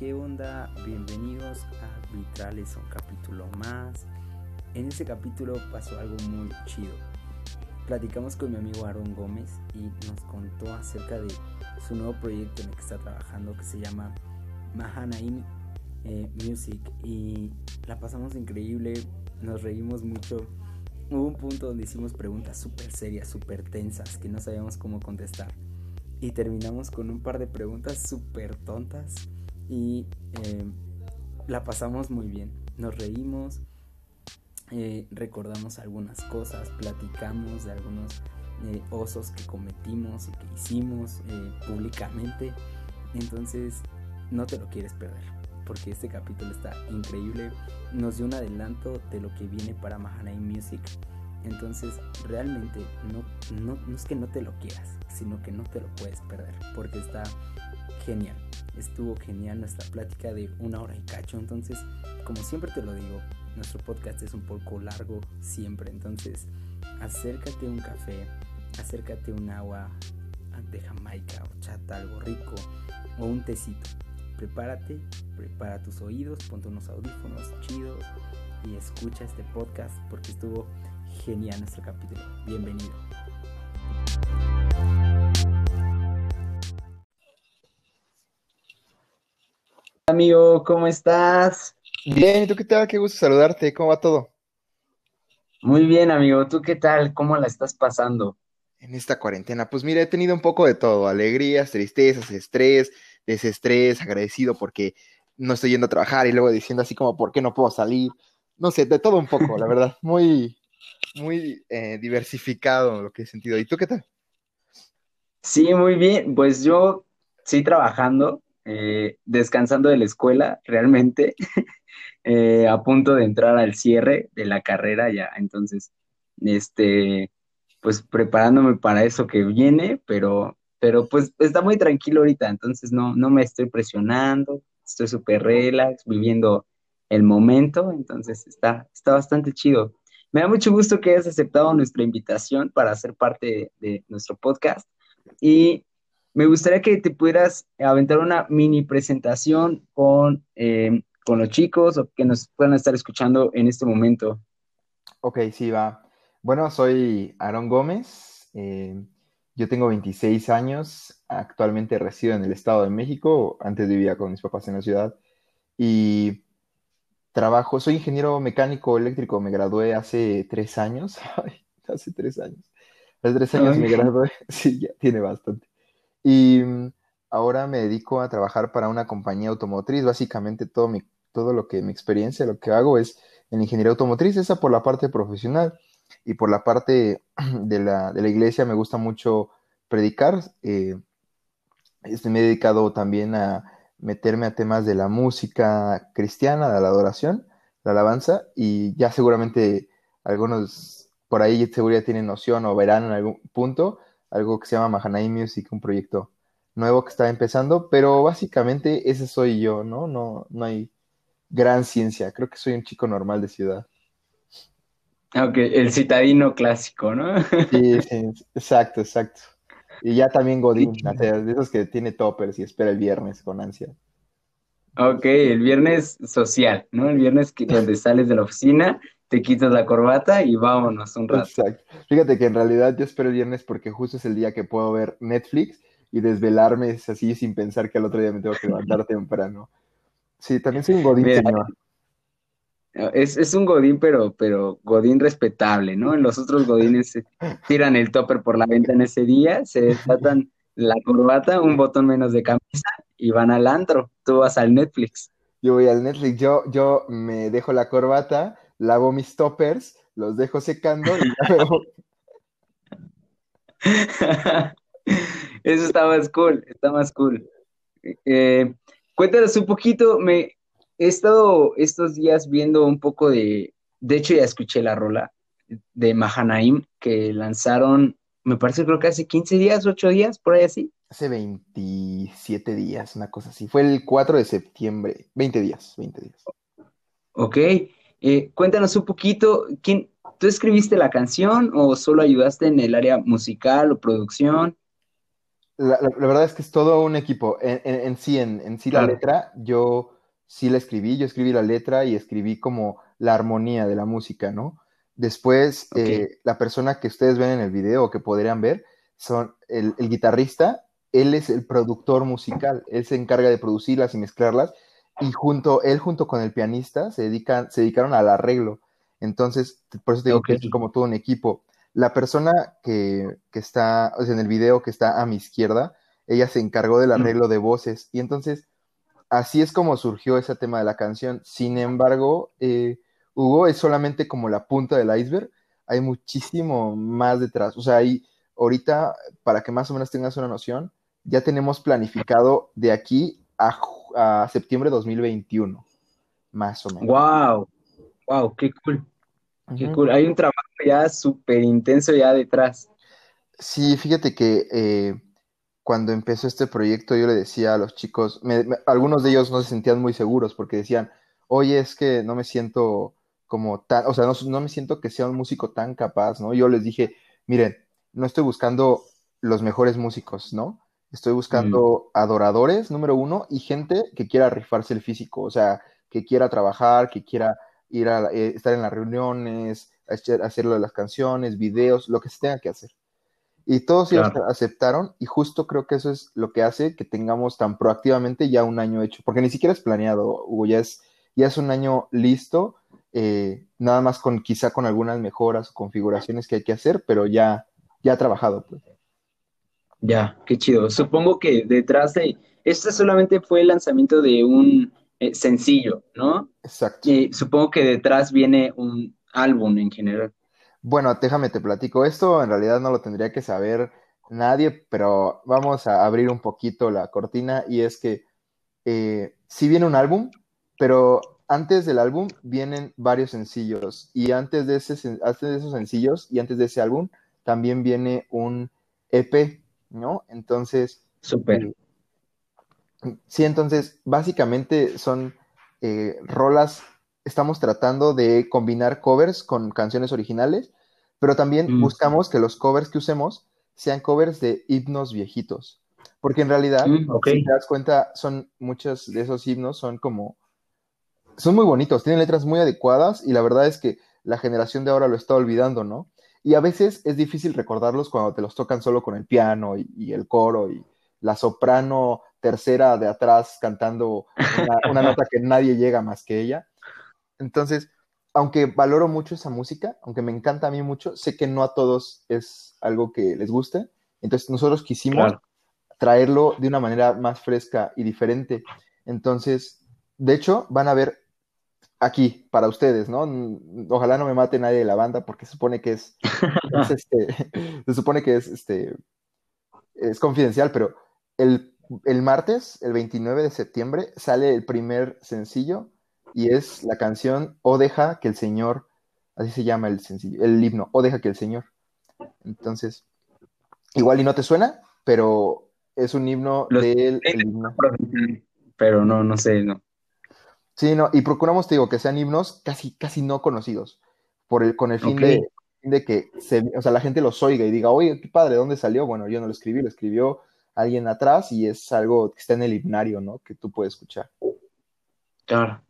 ¿qué onda? Bienvenidos a Vitrales, un capítulo más. En este capítulo pasó algo muy chido. Platicamos con mi amigo Aaron Gómez y nos contó acerca de su nuevo proyecto en el que está trabajando que se llama Mahanaim eh, Music y la pasamos increíble, nos reímos mucho. Hubo un punto donde hicimos preguntas súper serias, súper tensas, que no sabíamos cómo contestar. Y terminamos con un par de preguntas súper tontas y eh, la pasamos muy bien. Nos reímos, eh, recordamos algunas cosas, platicamos de algunos eh, osos que cometimos y que hicimos públicamente. Entonces no te lo quieres perder, porque este capítulo está increíble. Nos dio un adelanto de lo que viene para Mahanai Music. Entonces realmente no, no, no es que no te lo quieras, sino que no te lo puedes perder, porque está genial. Estuvo genial nuestra plática de una hora y cacho. Entonces, como siempre te lo digo, nuestro podcast es un poco largo siempre. Entonces, acércate un café, acércate un agua de Jamaica o chata, algo rico, o un tecito. Prepárate, prepara tus oídos, ponte unos audífonos chidos y escucha este podcast porque estuvo genial nuestro capítulo. Bienvenido. Amigo, ¿cómo estás? Bien, ¿y tú qué tal? Qué gusto saludarte, ¿cómo va todo? Muy bien, amigo, ¿tú qué tal? ¿Cómo la estás pasando? En esta cuarentena, pues mira, he tenido un poco de todo, alegrías, tristezas, estrés, desestrés, agradecido porque no estoy yendo a trabajar y luego diciendo así como, ¿por qué no puedo salir? No sé, de todo un poco, la verdad, muy, muy eh, diversificado lo que he sentido. ¿Y tú qué tal? Sí, muy bien, pues yo sí trabajando, eh, descansando de la escuela realmente, eh, a punto de entrar al cierre de la carrera ya, entonces, este, pues preparándome para eso que viene, pero, pero pues está muy tranquilo ahorita, entonces no, no me estoy presionando, estoy súper relax, viviendo el momento, entonces está, está bastante chido. Me da mucho gusto que hayas aceptado nuestra invitación para ser parte de nuestro podcast. Y me gustaría que te pudieras aventar una mini presentación con, eh, con los chicos o que nos puedan estar escuchando en este momento. Ok, sí, va. Bueno, soy Aaron Gómez. Eh, yo tengo 26 años. Actualmente resido en el Estado de México. Antes vivía con mis papás en la ciudad. Y trabajo, soy ingeniero mecánico eléctrico. Me gradué hace tres años. hace tres años. Hace tres años me gradué. Sí, ya tiene bastante. Y mm, ahora me dedico a trabajar para una compañía automotriz. Básicamente todo, mi, todo lo que mi experiencia, lo que hago es en ingeniería automotriz, esa por la parte profesional y por la parte de la, de la iglesia me gusta mucho predicar. Eh, este, me he dedicado también a meterme a temas de la música cristiana, de la adoración, la alabanza, y ya seguramente algunos por ahí seguro ya tienen noción o verán en algún punto algo que se llama Mahanai Music, un proyecto nuevo que está empezando, pero básicamente ese soy yo, ¿no? No, no hay gran ciencia, creo que soy un chico normal de ciudad. Ok, el citadino clásico, ¿no? Sí, sí, exacto, exacto. Y ya también Godín, de esos que tiene toppers y espera el viernes con ansia. Ok, el viernes social, ¿no? El viernes que, donde sales de la oficina te quitas la corbata y vámonos un rato. Exacto. Fíjate que en realidad yo espero el viernes porque justo es el día que puedo ver Netflix y desvelarme así sin pensar que al otro día me tengo que levantar temprano. Sí, también soy un godín, señor. Es, es, un godín, pero, pero godín respetable, ¿no? Los otros godines tiran el topper por la venta en ese día, se desatan la corbata, un botón menos de camisa y van al antro. Tú vas al Netflix. Yo voy al Netflix, yo, yo me dejo la corbata, lavo mis toppers, los dejo secando y luego... Eso está más cool, está más cool. Eh, cuéntanos un poquito, me he estado estos días viendo un poco de, de hecho ya escuché la rola de Mahanaim que lanzaron, me parece creo que hace 15 días, 8 días, por ahí así. Hace 27 días, una cosa así. Fue el 4 de septiembre, 20 días, 20 días. Ok, eh, cuéntanos un poquito, ¿quién, ¿tú escribiste la canción o solo ayudaste en el área musical o producción? La, verdad es que es todo un equipo. En, sí, en, sí la letra, yo sí la escribí, yo escribí la letra y escribí como la armonía de la música, ¿no? Después, eh, la persona que ustedes ven en el video o que podrían ver, son el, guitarrista, él es el productor musical, él se encarga de producirlas y mezclarlas, y junto, él junto con el pianista se, dedican, se dedicaron al arreglo. Entonces, por eso te digo que es como todo un equipo. La persona que, está, o sea, en el video que está a mi izquierda, ella se encargó del arreglo de voces. Y entonces, así es como surgió ese tema de la canción. Sin embargo, eh, Hugo es solamente como la punta del iceberg. Hay muchísimo más detrás. O sea, hay, ahorita, para que más o menos tengas una noción, ya tenemos planificado de aquí a, a septiembre de 2021, más o menos. ¡Wow! ¡Wow! ¡Qué cool! ¡Qué cool! Hay un trabajo ya súper intenso ya detrás. Sí, fíjate que eh, cuando empezó este proyecto yo le decía a los chicos, algunos de ellos no se sentían muy seguros porque decían, oye, es que no me siento como tan, o sea, no, no, me siento que sea un músico tan capaz, ¿no? Yo les dije, miren, no estoy buscando los mejores músicos, ¿no? Estoy buscando adoradores, número uno, y gente que quiera rifarse el físico, o sea, que quiera trabajar, que quiera ir a eh, estar en las reuniones, hacerlo de las canciones, videos, lo que se tenga que hacer. Y todos ellos aceptaron y justo creo que eso es lo que hace que tengamos tan proactivamente ya un año hecho, porque ni siquiera es planeado, Hugo, ya es, ya es un año listo, eh, nada más con quizá con algunas mejoras o configuraciones que hay que hacer, pero ya, ya ha trabajado. Pues. Ya, qué chido. Supongo que detrás de, este solamente fue el lanzamiento de un eh, sencillo, ¿no? Exacto. Y supongo que detrás viene un álbum en general. Bueno, déjame te platico. Esto en realidad no lo tendría que saber nadie, pero vamos a abrir un poquito la cortina y es que eh, sí viene un álbum, pero antes del álbum vienen varios sencillos y antes de, ese, antes de esos sencillos y antes de ese álbum también viene un EP, ¿no? Entonces... Súper. Sí, entonces básicamente son eh, rolas, estamos tratando de combinar covers con canciones originales, pero también mm. buscamos que los covers que usemos sean covers de himnos viejitos, porque en realidad, mm, si te das cuenta, son muchos de esos himnos, son como, son muy bonitos, tienen letras muy adecuadas y la verdad es que la generación de ahora lo está olvidando, ¿no? Y a veces es difícil recordarlos cuando te los tocan solo con el piano y el coro y la soprano tercera de atrás cantando una, nota que nadie llega más que ella. Entonces, aunque valoro mucho esa música, aunque me encanta a mí mucho, sé que no a todos es algo que les guste. Entonces, nosotros quisimos traerlo de una manera más fresca y diferente. Entonces, de hecho, van a ver aquí para ustedes, ¿no? Ojalá no me mate nadie de la banda porque se supone que es, es este, se supone que es este, es confidencial, pero el el martes, el 29 de septiembre, sale el primer sencillo y es la canción O deja que el Señor, así se llama el sencillo, el himno, O deja que el Señor. Entonces, igual y no te suena, pero es un himno del himno. Pero no, no sé, no. Sí, no, y procuramos, te digo, que sean himnos casi, casi no conocidos, por el, con el fin de, de, que se, o sea, la gente los oiga y diga, oye, qué padre, ¿dónde salió? Bueno, yo no lo escribí, lo escribió alguien atrás y es algo que está en el himnario, ¿no? Que tú puedes escuchar. Claro.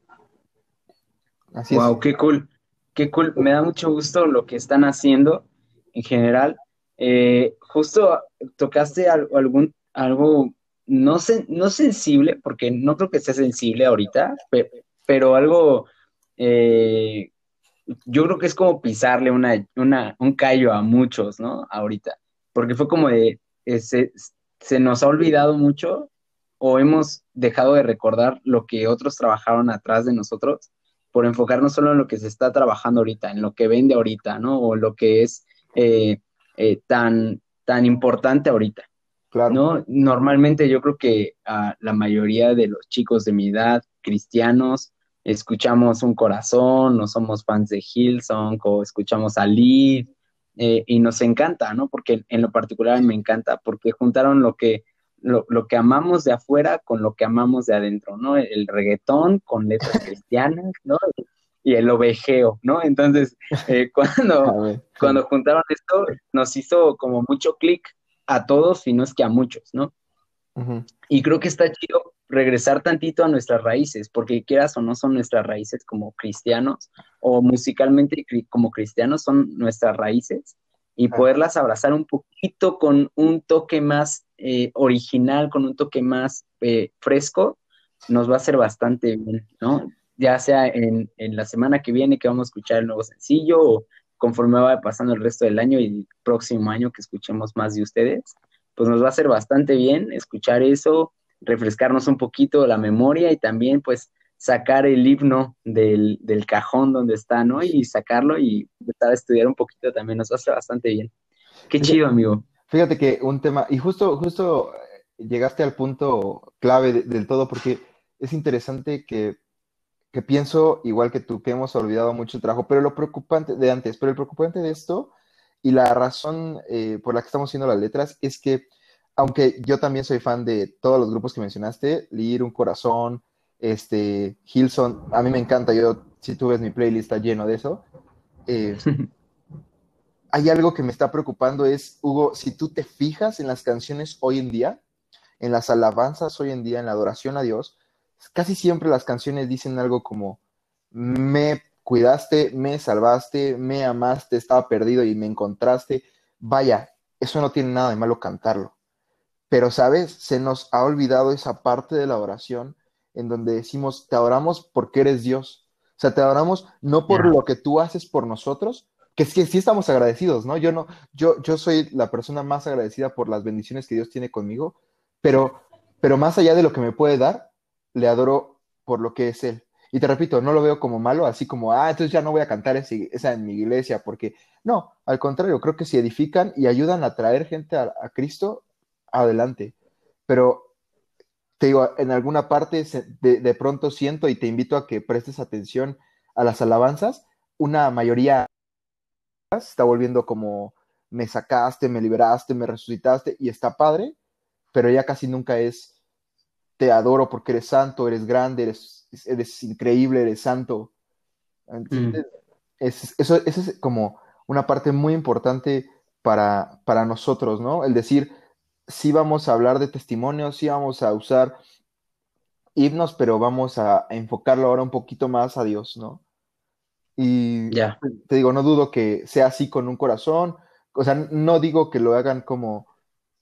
Así wow, qué cool, qué cool. Me da mucho gusto lo que están haciendo en general. Eh, justo tocaste algún, algo no, no sensible, porque no creo que sea sensible ahorita, pero, algo, eh, yo creo que es como pisarle una, una, un callo a muchos, ¿no? Ahorita, porque fue como de, ese, se nos ha olvidado mucho o hemos dejado de recordar lo que otros trabajaron atrás de nosotros por enfocarnos solo en lo que se está trabajando ahorita, en lo que vende ahorita, ¿no? O lo que es eh, eh, tan, tan importante ahorita. Claro. ¿no? Normalmente yo creo que la mayoría de los chicos de mi edad, cristianos, escuchamos un corazón, no somos fans de Hillsong, o escuchamos a Lead, eh, y nos encanta, ¿no? Porque en lo particular me encanta, porque juntaron lo que, lo, que amamos de afuera con lo que amamos de adentro, ¿no? El reggaetón con letras cristianas, ¿no? Y el ovejeo, ¿no? Entonces, eh, cuando, cuando juntaron esto, nos hizo como mucho clic a todos, sino es que a muchos, ¿no? Y creo que está chido regresar tantito a nuestras raíces, porque quieras o no son nuestras raíces como cristianos, o musicalmente como cristianos son nuestras raíces, y poderlas abrazar un poquito con un toque más eh, original, con un toque más eh, fresco, nos va a hacer bastante bien, ¿no? Ya sea en, en, la semana que viene que vamos a escuchar el nuevo sencillo, o conforme va pasando el resto del año y el próximo año que escuchemos más de ustedes, pues nos va a hacer bastante bien escuchar eso, refrescarnos un poquito la memoria y también pues sacar el himno del, del cajón donde está, ¿no? Y sacarlo y empezar a estudiar un poquito también nos hacer bastante bien. Qué chido, amigo. Fíjate que un tema, y justo, justo llegaste al punto clave del todo, porque es interesante que, que, pienso, igual que tú, que hemos olvidado mucho el trabajo, pero lo preocupante de antes, pero el preocupante de esto y la razón eh, por la que estamos haciendo las letras es que, aunque yo también soy fan de todos los grupos que mencionaste, Lir, Un Corazón, este, Hilson, a mí me encanta, yo, si tú ves mi playlist está lleno de eso. Eh, hay algo que me está preocupando es, Hugo, si tú te fijas en las canciones hoy en día, en las alabanzas hoy en día, en la adoración a Dios, casi siempre las canciones dicen algo como, me cuidaste, me salvaste, me amaste, estaba perdido y me encontraste. Vaya, eso no tiene nada de malo cantarlo. Pero, ¿sabes? Se nos ha olvidado esa parte de la oración en donde decimos, te adoramos porque eres Dios. O sea, te adoramos no por lo que tú haces por nosotros, que sí, sí estamos agradecidos, ¿no? Yo no, yo, yo soy la persona más agradecida por las bendiciones que Dios tiene conmigo, pero, pero más allá de lo que me puede dar, le adoro por lo que es Él. Y te repito, no lo veo como malo, así como, ah, entonces ya no voy a cantar esa en mi iglesia, porque no, al contrario, creo que si edifican y ayudan a traer gente a, Cristo, adelante. Pero te digo, en alguna parte de, de, pronto siento y te invito a que prestes atención a las alabanzas, una mayoría está volviendo como, me sacaste, me liberaste, me resucitaste, y está padre, pero ya casi nunca es, te adoro porque eres santo, eres grande, eres eres increíble, eres santo. Mm. Es, eso, es como una parte muy importante para, para nosotros, ¿no? El decir, sí vamos a hablar de testimonios, sí vamos a usar himnos, pero vamos a, enfocarlo ahora un poquito más a Dios, ¿no? Y te digo, no dudo que sea así con un corazón, o sea, no digo que lo hagan como,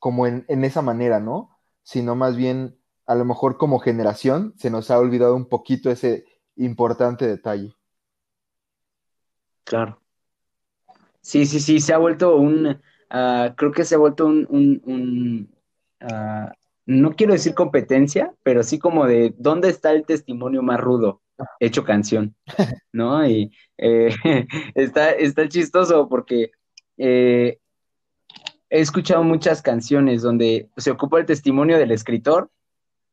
como en, en esa manera, ¿no? Sino más bien a lo mejor como generación se nos ha olvidado un poquito ese importante detalle. Claro. Sí, sí, sí, se ha vuelto un, ah, creo que se ha vuelto un, ah, no quiero decir competencia, pero sí como de dónde está el testimonio más rudo hecho canción, ¿no? Y eh, está, está chistoso porque eh, he escuchado muchas canciones donde se ocupa el testimonio del escritor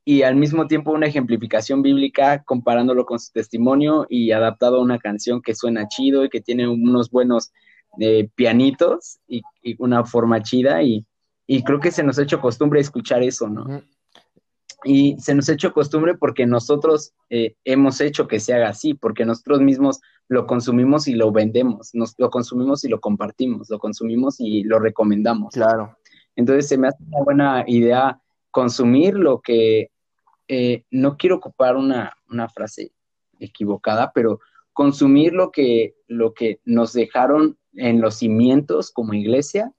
y al mismo tiempo una ejemplificación bíblica comparándolo con su testimonio y adaptado a una canción que suena chido y que tiene unos buenos eh, pianitos y, una forma chida y, creo que se nos ha hecho costumbre escuchar eso, ¿no? Y se nos ha hecho costumbre porque nosotros eh, hemos hecho que se haga así, porque nosotros mismos lo consumimos y lo vendemos, nos, lo consumimos y lo compartimos, lo consumimos y lo recomendamos. Claro. Entonces se me hace una buena idea consumir lo que eh, no quiero ocupar una, frase equivocada, pero consumir lo que, lo que nos dejaron en los cimientos como iglesia,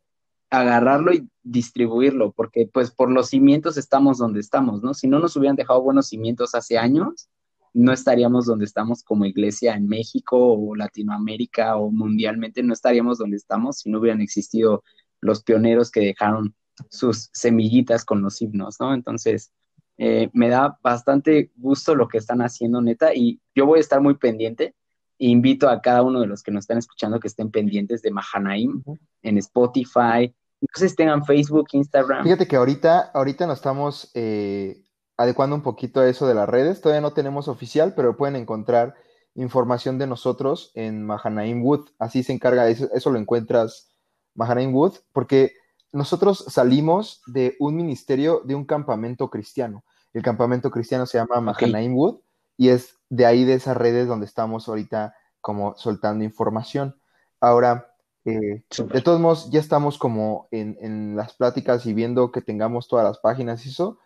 agarrarlo y distribuirlo, porque pues por los cimientos estamos donde estamos, ¿no? Si no nos hubieran dejado buenos cimientos hace años, no estaríamos donde estamos como iglesia en México o Latinoamérica o mundialmente, no estaríamos donde estamos si no hubieran existido los pioneros que dejaron sus semillitas con los himnos, ¿no? Entonces, eh, me da bastante gusto lo que están haciendo, neta, y yo voy a estar muy pendiente. E invito a cada uno de los que nos están escuchando que estén pendientes de Mahanaim en Spotify. Entonces tengan Facebook, Instagram. Fíjate que ahorita, ahorita nos estamos eh, adecuando un poquito a eso de las redes. Todavía no tenemos oficial, pero pueden encontrar información de nosotros en Mahanaim Wood. Así se encarga, eso, eso lo encuentras Mahanaim Wood, porque nosotros salimos de un ministerio, de un campamento cristiano. El campamento cristiano se llama Mahanaim Wood y es de ahí de esas redes donde estamos ahorita como soltando información. Ahora, Eh, de todos modos, ya estamos como en, las pláticas y viendo que tengamos todas las páginas y eso,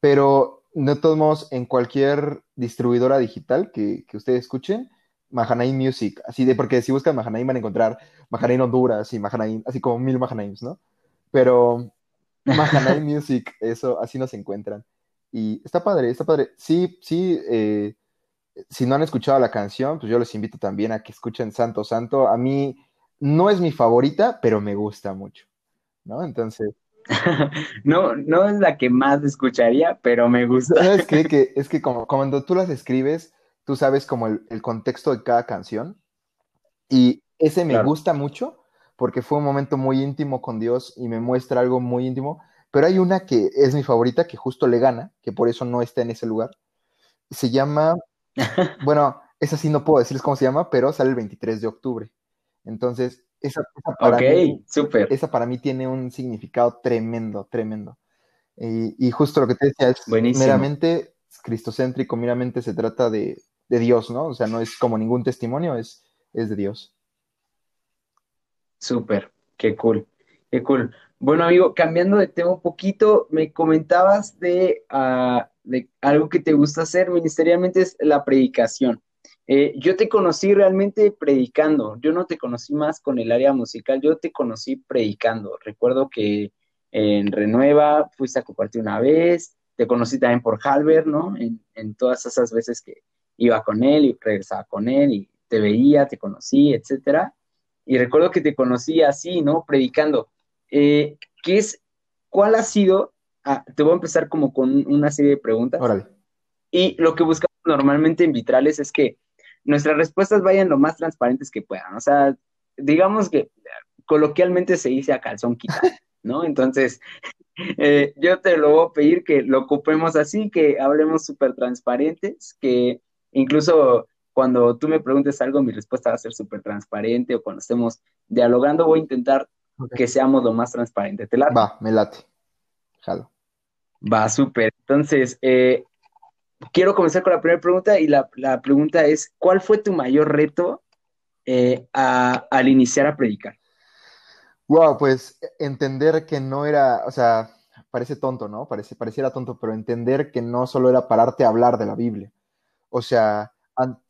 pero de todos modos, en cualquier distribuidora digital que, que ustedes escuchen, Mahanaim Music, así de, porque si buscan Mahanaim van a encontrar Mahanaim Honduras y Mahanaim, así como mil Mahanaims, ¿no? Pero Mahanaim Music, eso, así nos encuentran. Y está padre, está padre. Sí, sí, eh, si no han escuchado la canción, pues yo les invito también a que escuchen Santo Santo. A mí no es mi favorita, pero me gusta mucho, ¿no? Entonces... no, no es la que más escucharía, pero me gusta. Es que, es que como, cuando tú las escribes, tú sabes como el, contexto de cada canción. Y ese me gusta mucho porque fue un momento muy íntimo con Dios y me muestra algo muy íntimo. Pero hay una que es mi favorita, que justo le gana, que por eso no está en ese lugar. Se llama, bueno, esa sí no puedo decirles cómo se llama, pero sale el 23 de octubre. Entonces, esa, para, mí, esa para mí tiene un significado tremendo, tremendo. Y, justo lo que te decía es meramente cristocéntrico, meramente se trata de, Dios, ¿no? O sea, no es como ningún testimonio, es, es de Dios. Súper, qué cool, qué cool. Bueno, amigo, cambiando de tema un poquito, me comentabas de, ah, de algo que te gusta hacer ministerialmente, es la predicación. Eh, yo te conocí realmente predicando, yo no te conocí más con el área musical, yo te conocí predicando. Recuerdo que en Renueva fuiste a compartir una vez, te conocí también por Halber, ¿no? En, en, todas esas veces que iba con él y regresaba con él y te veía, te conocí, etcétera. Y recuerdo que te conocí así, ¿no? Predicando. Eh, ¿qué es, cuál ha sido? Ah, te voy a empezar como con una serie de preguntas. Órale. Y lo que buscamos normalmente en Vitrales es que nuestras respuestas vayan lo más transparentes que puedan. O sea, digamos que coloquialmente se dice a calzón quitado, ¿no? Entonces, eh, yo te lo voy a pedir que lo ocupemos así, que hablemos súper transparentes, que incluso cuando tú me preguntes algo, mi respuesta va a ser súper transparente o cuando estemos dialogando, voy a intentar que seamos lo más transparente. ¿Te late? Va, me late. Jalo. Va, súper. Entonces, eh, quiero comenzar con la primera pregunta y la, pregunta es, ¿cuál fue tu mayor reto eh, al iniciar a predicar? Wow, pues entender que no era, o sea, parece tonto, ¿no? Parece, pareciera tonto, pero entender que no solo era pararte a hablar de la Biblia. O sea,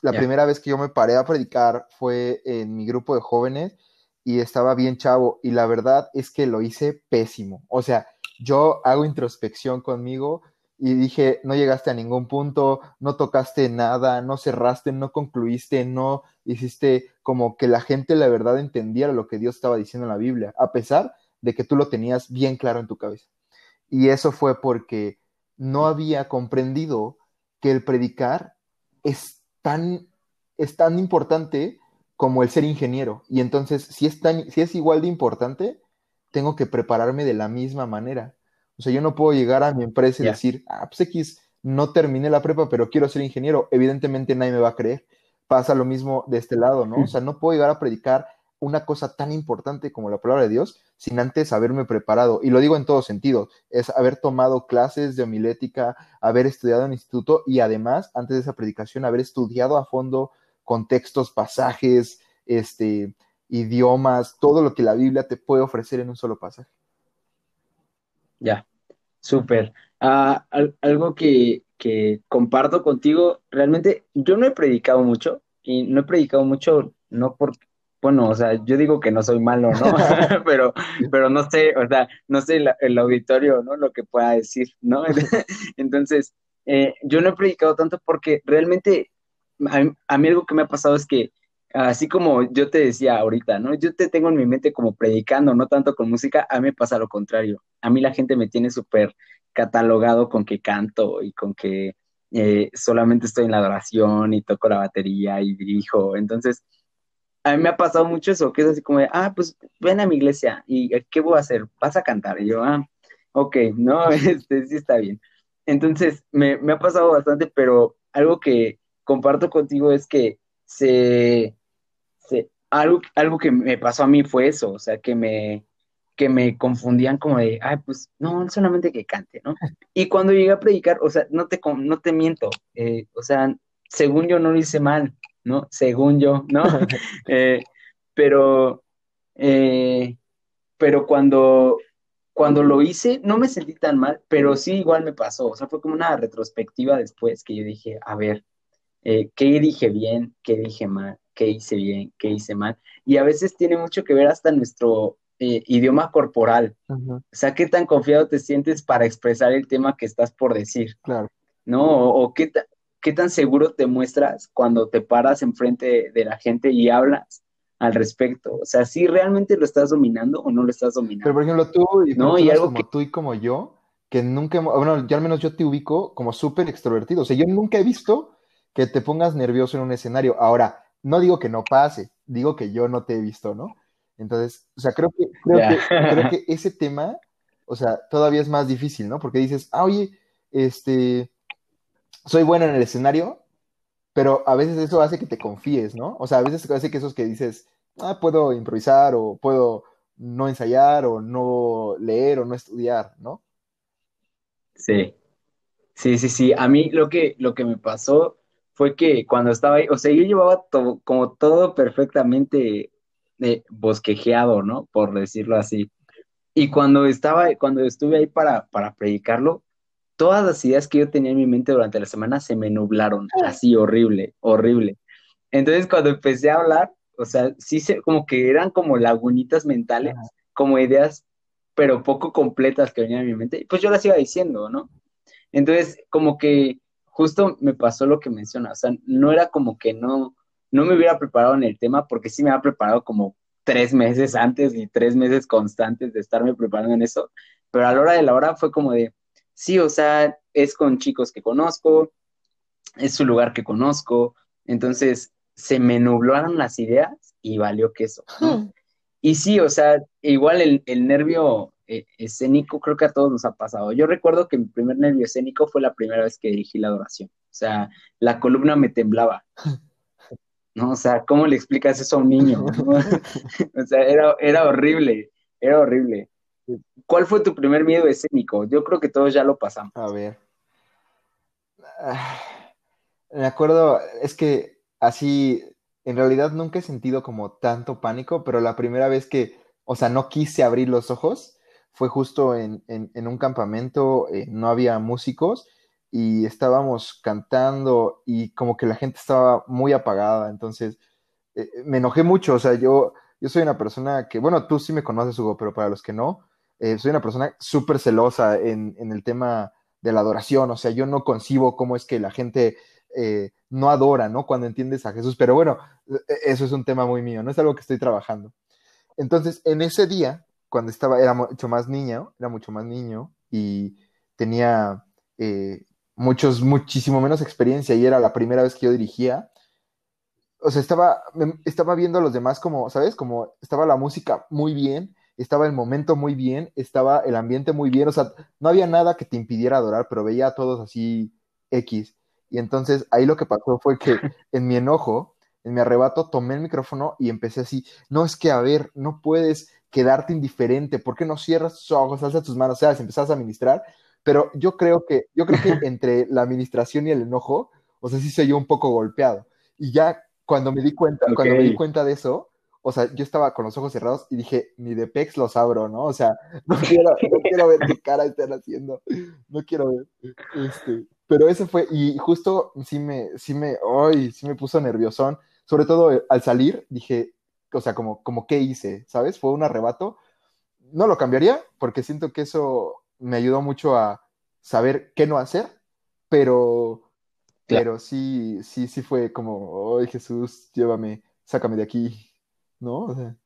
la primera vez que yo me paré a predicar fue en mi grupo de jóvenes y estaba bien chavo y la verdad es que lo hice pésimo. O sea, yo hago introspección conmigo y dije, no llegaste a ningún punto, no tocaste nada, no cerraste, no concluiste, no hiciste como que la gente la verdad entendiera lo que Dios estaba diciendo en la Biblia, a pesar de que tú lo tenías bien claro en tu cabeza. Y eso fue porque no había comprendido que el predicar es tan, es tan importante como el ser ingeniero. Y entonces, si es, si es igual de importante, tengo que prepararme de la misma manera. O sea, yo no puedo llegar a mi empresa y decir, ah, pues X, no terminé la prepa, pero quiero ser ingeniero. Evidentemente nadie me va a creer. Pasa lo mismo de este lado, ¿no? O sea, no puedo llegar a predicar una cosa tan importante como la palabra de Dios sin antes haberme preparado. Y lo digo en todo sentido, es haber tomado clases de homilética, haber estudiado en instituto y además, antes de esa predicación, haber estudiado a fondo contextos, pasajes, este, idiomas, todo lo que la Biblia te puede ofrecer en un solo pasaje. Ya, súper. Ah, algo que, que comparto contigo, realmente yo no he predicado mucho y no he predicado mucho no por, bueno, o sea, yo digo que no soy malo, ¿no? pero, pero no sé, o sea, no sé el, auditorio, ¿no? Lo que pueda decir, ¿no? Entonces, eh, yo no he predicado tanto porque realmente a, mí algo que me ha pasado es que, así como yo te decía ahorita, ¿no? Yo te tengo en mi mente como predicando, no tanto con música, a mí me pasa lo contrario. A mí la gente me tiene súper catalogado con que canto y con que eh, solamente estoy en la adoración y toco la batería y dirijo. Entonces, a mí me ha pasado mucho eso, que es así como de, ah, pues ven a mi iglesia y ¿qué voy a hacer? Vas a cantar. Y yo, ah, ok, no, este sí está bien. Entonces, me, me ha pasado bastante, pero algo que, comparto contigo es que se, algo, algo que me pasó a mí fue eso, o sea, que me, que me confundían como de, ay, pues no, solamente que cante, ¿no? Y cuando llegué a predicar, o sea, no te, no te miento, eh, o sea, según yo no lo hice mal, ¿no? Según yo, ¿no? Eh, pero Eh, pero cuando, cuando lo hice, no me sentí tan mal, pero sí igual me pasó. O sea, fue como una retrospectiva después que yo dije, a ver, eh, ¿qué dije bien? ¿Qué dije mal? ¿Qué hice bien? ¿Qué hice mal? Y a veces tiene mucho que ver hasta nuestro eh, idioma corporal. O sea, qué tan confiado te sientes para expresar el tema que estás por decir. Claro. ¿No? O, qué, qué tan seguro te muestras cuando te paras enfrente de la gente y hablas al respecto. O sea, si realmente lo estás dominando o no lo estás dominando. Pero por ejemplo, tú y, ¿no? y algo como tú y como yo, que nunca, bueno, ya al menos yo te ubico como súper extrovertido. O sea, yo nunca he visto que te pongas nervioso en un escenario. Ahora, no digo que no pase, digo que yo no te he visto, ¿no? Entonces, o sea, creo que, creo, que, ese tema, o sea, todavía es más difícil, ¿no? Porque dices, ah, oye, este, soy bueno en el escenario, pero a veces eso hace que te confíes, ¿no? O sea, a veces hace que esos que dices, ah, puedo improvisar o puedo no ensayar o no leer o no estudiar, ¿no? Sí, sí, sí, sí. A mí lo que, lo que me pasó fue que cuando estaba ahí, o sea, yo llevaba todo, como todo perfectamente eh, bosquejeado, ¿no? Por decirlo así. Y cuando estaba, cuando estuve ahí para, para predicarlo, todas las ideas que yo tenía en mi mente durante la semana se me nublaron, ah. así horrible, horrible. Entonces cuando empecé a hablar, o sea, sí se, como que eran como lagunitas mentales, como ideas, pero poco completas que venían en mi mente, y pues yo las iba diciendo, ¿no? Entonces, como que justo me pasó lo que menciona, o sea, no era como que no, no me hubiera preparado en el tema, porque sí me había preparado como tres meses antes y tres meses constantes de estarme preparando en eso, pero a la hora de la hora fue como de, sí, o sea, es con chicos que conozco, es su lugar que conozco, entonces se me nublaron las ideas y valió queso. eso. Y sí, o sea, igual el, nervio eh, escénico creo que a todos nos ha pasado. Yo recuerdo que mi primer nervio escénico fue la primera vez que dirigí la adoración. O sea, la columna me temblaba. ¿No? O sea, ¿cómo le explicas eso a un niño? o sea, era, era horrible, era horrible. ¿Cuál fue tu primer miedo escénico? Yo creo que todos ya lo pasamos. A ver. Ah, me acuerdo, es que así, en realidad nunca he sentido como tanto pánico, pero la primera vez que, o sea, no quise abrir los ojos fue justo en, un campamento, eh, no había músicos y estábamos cantando y como que la gente estaba muy apagada, entonces eh, me enojé mucho, o sea, yo, yo soy una persona que, bueno, tú sí me conoces, Hugo, pero para los que no, eh, soy una persona súper celosa en, el tema de la adoración, o sea, yo no concibo cómo es que la gente eh, no adora, ¿no? Cuando entiendes a Jesús, pero bueno, e, eso es un tema muy mío, no es algo que estoy trabajando. Entonces, en ese día, cuando estaba, era mucho más niño, era mucho más niño y tenía eh, muchos, muchísimo menos experiencia y era la primera vez que yo dirigía, o sea, estaba, estaba viendo a los demás como, ¿sabes? Como estaba la música muy bien estaba el momento muy bien, estaba el ambiente muy bien, o sea, no había nada que te impidiera adorar, pero veía a todos así X. Y entonces ahí lo que pasó fue que en mi enojo, en mi arrebato, tomé el micrófono y empecé así, no es que, a ver, no puedes quedarte indiferente, ¿por qué no cierras tus ojos, alzas tus manos, o sea, empezás a ministrar? Pero yo creo que, yo creo que entre la administración y el enojo, o sea, sí soy yo un poco golpeado. Y ya cuando me di cuenta, cuando me di cuenta de eso, o sea, yo estaba con los ojos cerrados y dije, ni de pex los abro, ¿no? O sea, no quiero, no quiero ver qué cara están haciendo, no quiero ver. Este, pero eso fue, y justo sí me, sí me, ay, sí me puso nerviosón, sobre todo eh, al salir, dije, o sea, como, como qué hice, ¿sabes? Fue un arrebato. No lo cambiaría, porque siento que eso me ayudó mucho a saber qué no hacer, pero, pero sí, sí, sí fue como, ay Jesús, llévame, sácame de aquí. ¿No?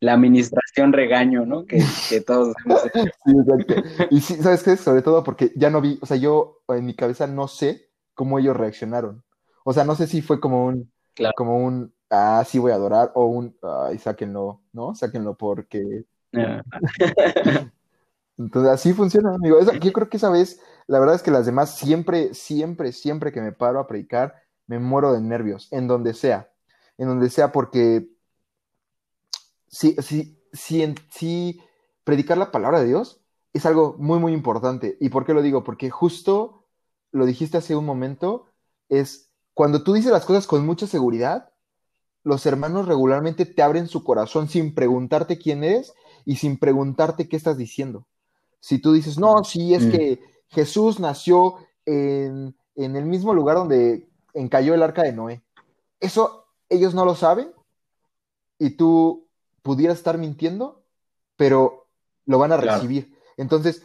la administración regaño, ¿no? Que, todos hacemos. sí, exacto. Y sí, ¿sabes qué? Sobre todo porque ya no vi, o sea, yo en mi cabeza no sé cómo ellos reaccionaron. O sea, no sé si fue como un, como un, ah, sí voy a adorar, o un, ay, sáquenlo, ¿no? Sáquenlo porque... Ah. Entonces, así funciona, amigo. yo creo que esa vez, la verdad es que las demás siempre, siempre, siempre que me paro a predicar, me muero de nervios, en donde sea. En donde sea, porque sí, sí, sí, sí, predicar la palabra de Dios es algo muy, muy importante. ¿Y por qué lo digo? Porque justo lo dijiste hace un momento, es cuando tú dices las cosas con mucha seguridad, los hermanos regularmente te abren su corazón sin preguntarte quién eres y sin preguntarte qué estás diciendo. Si tú dices, no, sí, es mm. que Jesús nació en, en, el mismo lugar donde encalló el arca de Noé. Eso ellos no lo saben y tú pudieras estar mintiendo, pero lo van a recibir. Entonces,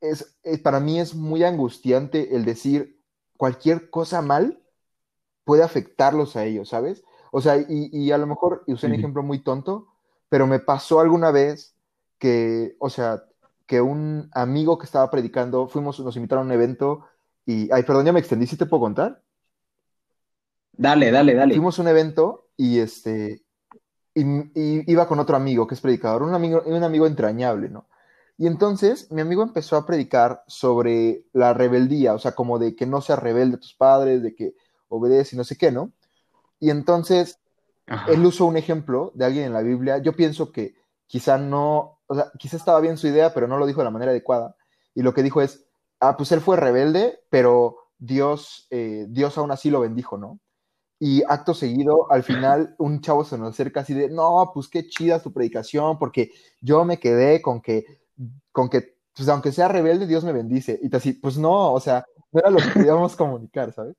es, para mí es muy angustiante el decir cualquier cosa mal puede afectarlos a ellos, ¿sabes? O sea, y, a lo mejor, y usé un ejemplo muy tonto, pero me pasó alguna vez que, o sea, que un amigo que estaba predicando, fuimos, nos invitaron a un evento y, ay, perdón, ya me extendí, ¿sí te puedo contar? Dale, dale, dale. Fuimos a un evento y este, y, iba con otro amigo que es predicador, un amigo, un amigo entrañable, ¿no? Y entonces mi amigo empezó a predicar sobre la rebeldía, o sea, como de que no seas rebelde a tus padres, de que obedece y no sé qué, ¿no? Y entonces, él usó un ejemplo de alguien en la Biblia. Yo pienso que quizá no, o sea, quizá estaba bien su idea, pero no lo dijo de la manera adecuada. Y lo que dijo es, ah, pues él fue rebelde, pero Dios, eh, Dios aún así lo bendijo, ¿no? Y acto seguido, al final, un chavo se nos acerca así de, no, pues qué chida tu predicación, porque yo me quedé con que, con que, pues aunque sea rebelde, Dios me bendice. Y te así, pues no, o sea, no era lo que queríamos comunicar, ¿sabes?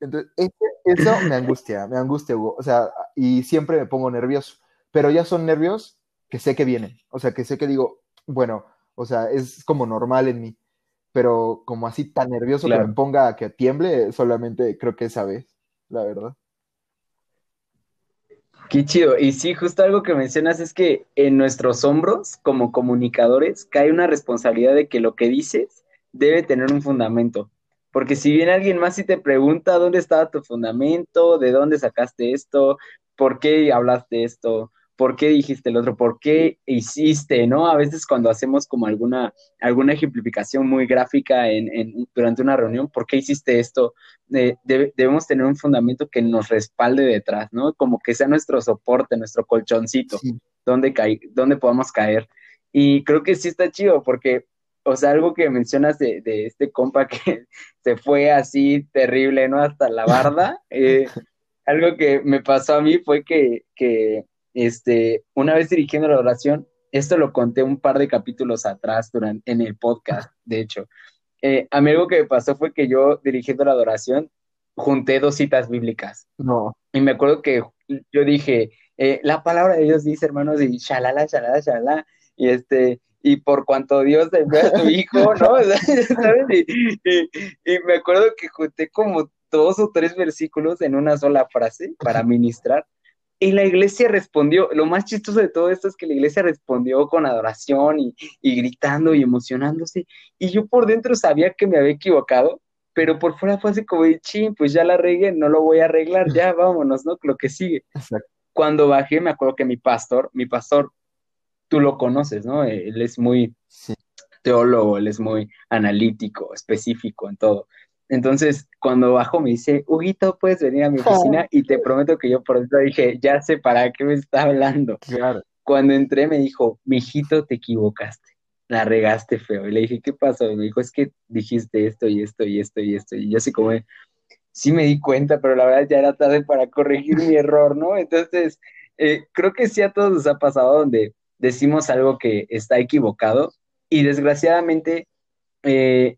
Entonces, eso me angustia, me angustia, Hugo. O sea, y siempre me pongo nervioso. Pero ya son nervios que sé que vienen. O sea, que sé que digo, bueno, o sea, es como normal en mí. Pero como así tan nervioso que me ponga a que tiemble, solamente creo que esa vez, la verdad. Qué chido. Y sí, justo algo que mencionas es que en nuestros hombros, como comunicadores, cae una responsabilidad de que lo que dices debe tener un fundamento. Porque si viene alguien más y te pregunta dónde estaba tu fundamento, de dónde sacaste esto, por qué hablaste esto, por qué dijiste el otro, por qué hiciste, ¿no? A veces cuando hacemos como alguna, alguna ejemplificación muy gráfica en, durante una reunión, ¿por qué hiciste esto? debemos tener un fundamento que nos respalde detrás, ¿no? Como que sea nuestro soporte, nuestro colchoncito, donde, donde podamos caer. Y creo que sí está chido porque o sea, algo que mencionas de, este compa que se fue así terrible, ¿no? Hasta la barda. Eh, algo que me pasó a mí fue que, este, una vez dirigiendo la oración, esto lo conté un par de capítulos atrás durante, en el podcast, de hecho. Eh, a mí algo que me pasó fue que yo dirigiendo la adoración junté dos citas bíblicas. No. Y me acuerdo que yo dije, eh, la palabra de Dios dice, hermanos, y shalala, shalala, shalala, y este, y por cuanto Dios envió a su hijo, ¿no? ¿Sabes? Y, me acuerdo que junté como dos o tres versículos en una sola frase para ministrar. Y la iglesia respondió, lo más chistoso de todo esto es que la iglesia respondió con adoración y, y gritando y emocionándose. Y yo por dentro sabía que me había equivocado, pero por fuera fue así como de, ching, pues ya la regué, no lo voy a arreglar, ya vámonos, ¿no? Lo que sigue. Cuando bajé, me acuerdo que mi pastor, mi pastor tú lo conoces, ¿no? Él es muy teólogo, él es muy analítico, específico en todo. Entonces, cuando bajo me dice, Huguito, puedes venir a mi oficina y te prometo que yo por eso dije, ya sé para qué me está hablando. Claro. Cuando entré me dijo, mijito, te equivocaste, la regaste feo. Y le dije, ¿qué pasó? Y me dijo, es que dijiste esto y esto y esto y esto. Y yo así como, sí me di cuenta, pero la verdad ya era tarde para corregir mi error, ¿no? Entonces, eh, creo que sí a todos nos ha pasado donde decimos algo que está equivocado y desgraciadamente, eh,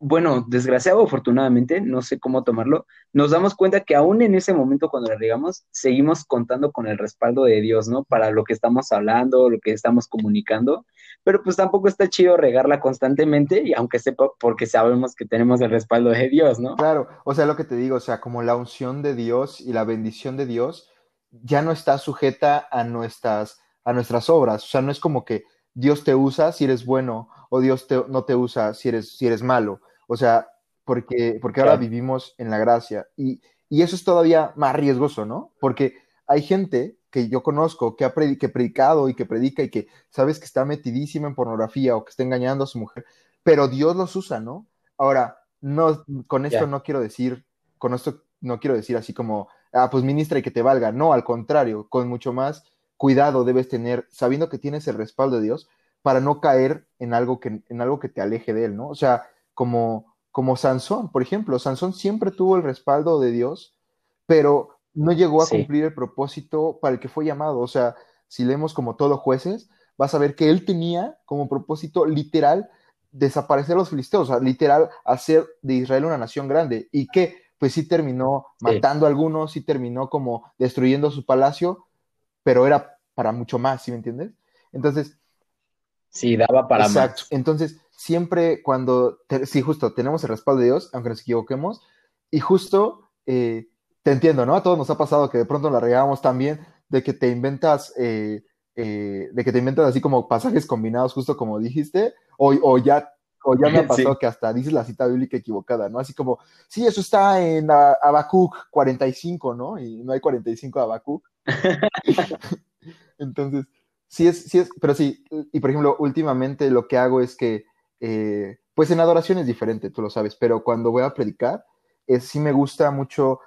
bueno, desgraciado afortunadamente, no sé cómo tomarlo, nos damos cuenta que aún en ese momento cuando le digamos, seguimos contando con el respaldo de Dios, ¿no? Para lo que estamos hablando, lo que estamos comunicando, pero pues tampoco está chido regarla constantemente y aunque sepa, porque sabemos que tenemos el respaldo de Dios, ¿no? Claro, o sea, lo que te digo, o sea, como la unción de Dios y la bendición de Dios ya no está sujeta a nuestras a nuestras obras. O sea, no es como que Dios te usa si eres bueno o Dios no te usa si eres, si eres malo. O sea, porque, porque ahora vivimos en la gracia. Y, eso es todavía más riesgoso, ¿no? Porque hay gente que yo conozco que ha predicado y que predica y que sabes que está metidísima en pornografía o que está engañando a su mujer, pero Dios los usa, ¿no? Ahora, no, con esto no quiero decir, con esto no quiero decir así como, ah, pues ministra y que te valga. No, al contrario, con mucho más cuidado debes tener, sabiendo que tienes el respaldo de Dios, para no caer en algo que, en algo que te aleje de Él, ¿no? O sea, como, como Sansón, por ejemplo, Sansón siempre tuvo el respaldo de Dios, pero no llegó a cumplir el propósito para el que fue llamado. O sea, si leemos como todos jueces, vas a ver que él tenía como propósito literal desaparecer a los filisteos, o sea, literal hacer de Israel una nación grande. Y que, pues sí terminó matando a algunos, sí terminó como destruyendo su palacio, pero era para mucho más, ¿sí me entiendes? Entonces. Sí, daba para exacto. Entonces, siempre cuando, sí, justo, tenemos el respaldo de Dios, aunque nos equivoquemos, y justo, eh, te entiendo, ¿no? A todos nos ha pasado que de pronto la regamos también, de que te inventas, eh, eh, de que te inventas así como pasajes combinados, justo como dijiste, o, o ya o ya me ha pasado que hasta dices la cita bíblica equivocada, ¿no? Así como, sí, eso está en Habacuc 45, ¿no? Y no hay 45 Habacuc. Entonces, sí es, sí es, pero sí, y por ejemplo, últimamente lo que hago es que, eh, pues en adoración es diferente, tú lo sabes, pero cuando voy a predicar, es, sí me gusta mucho,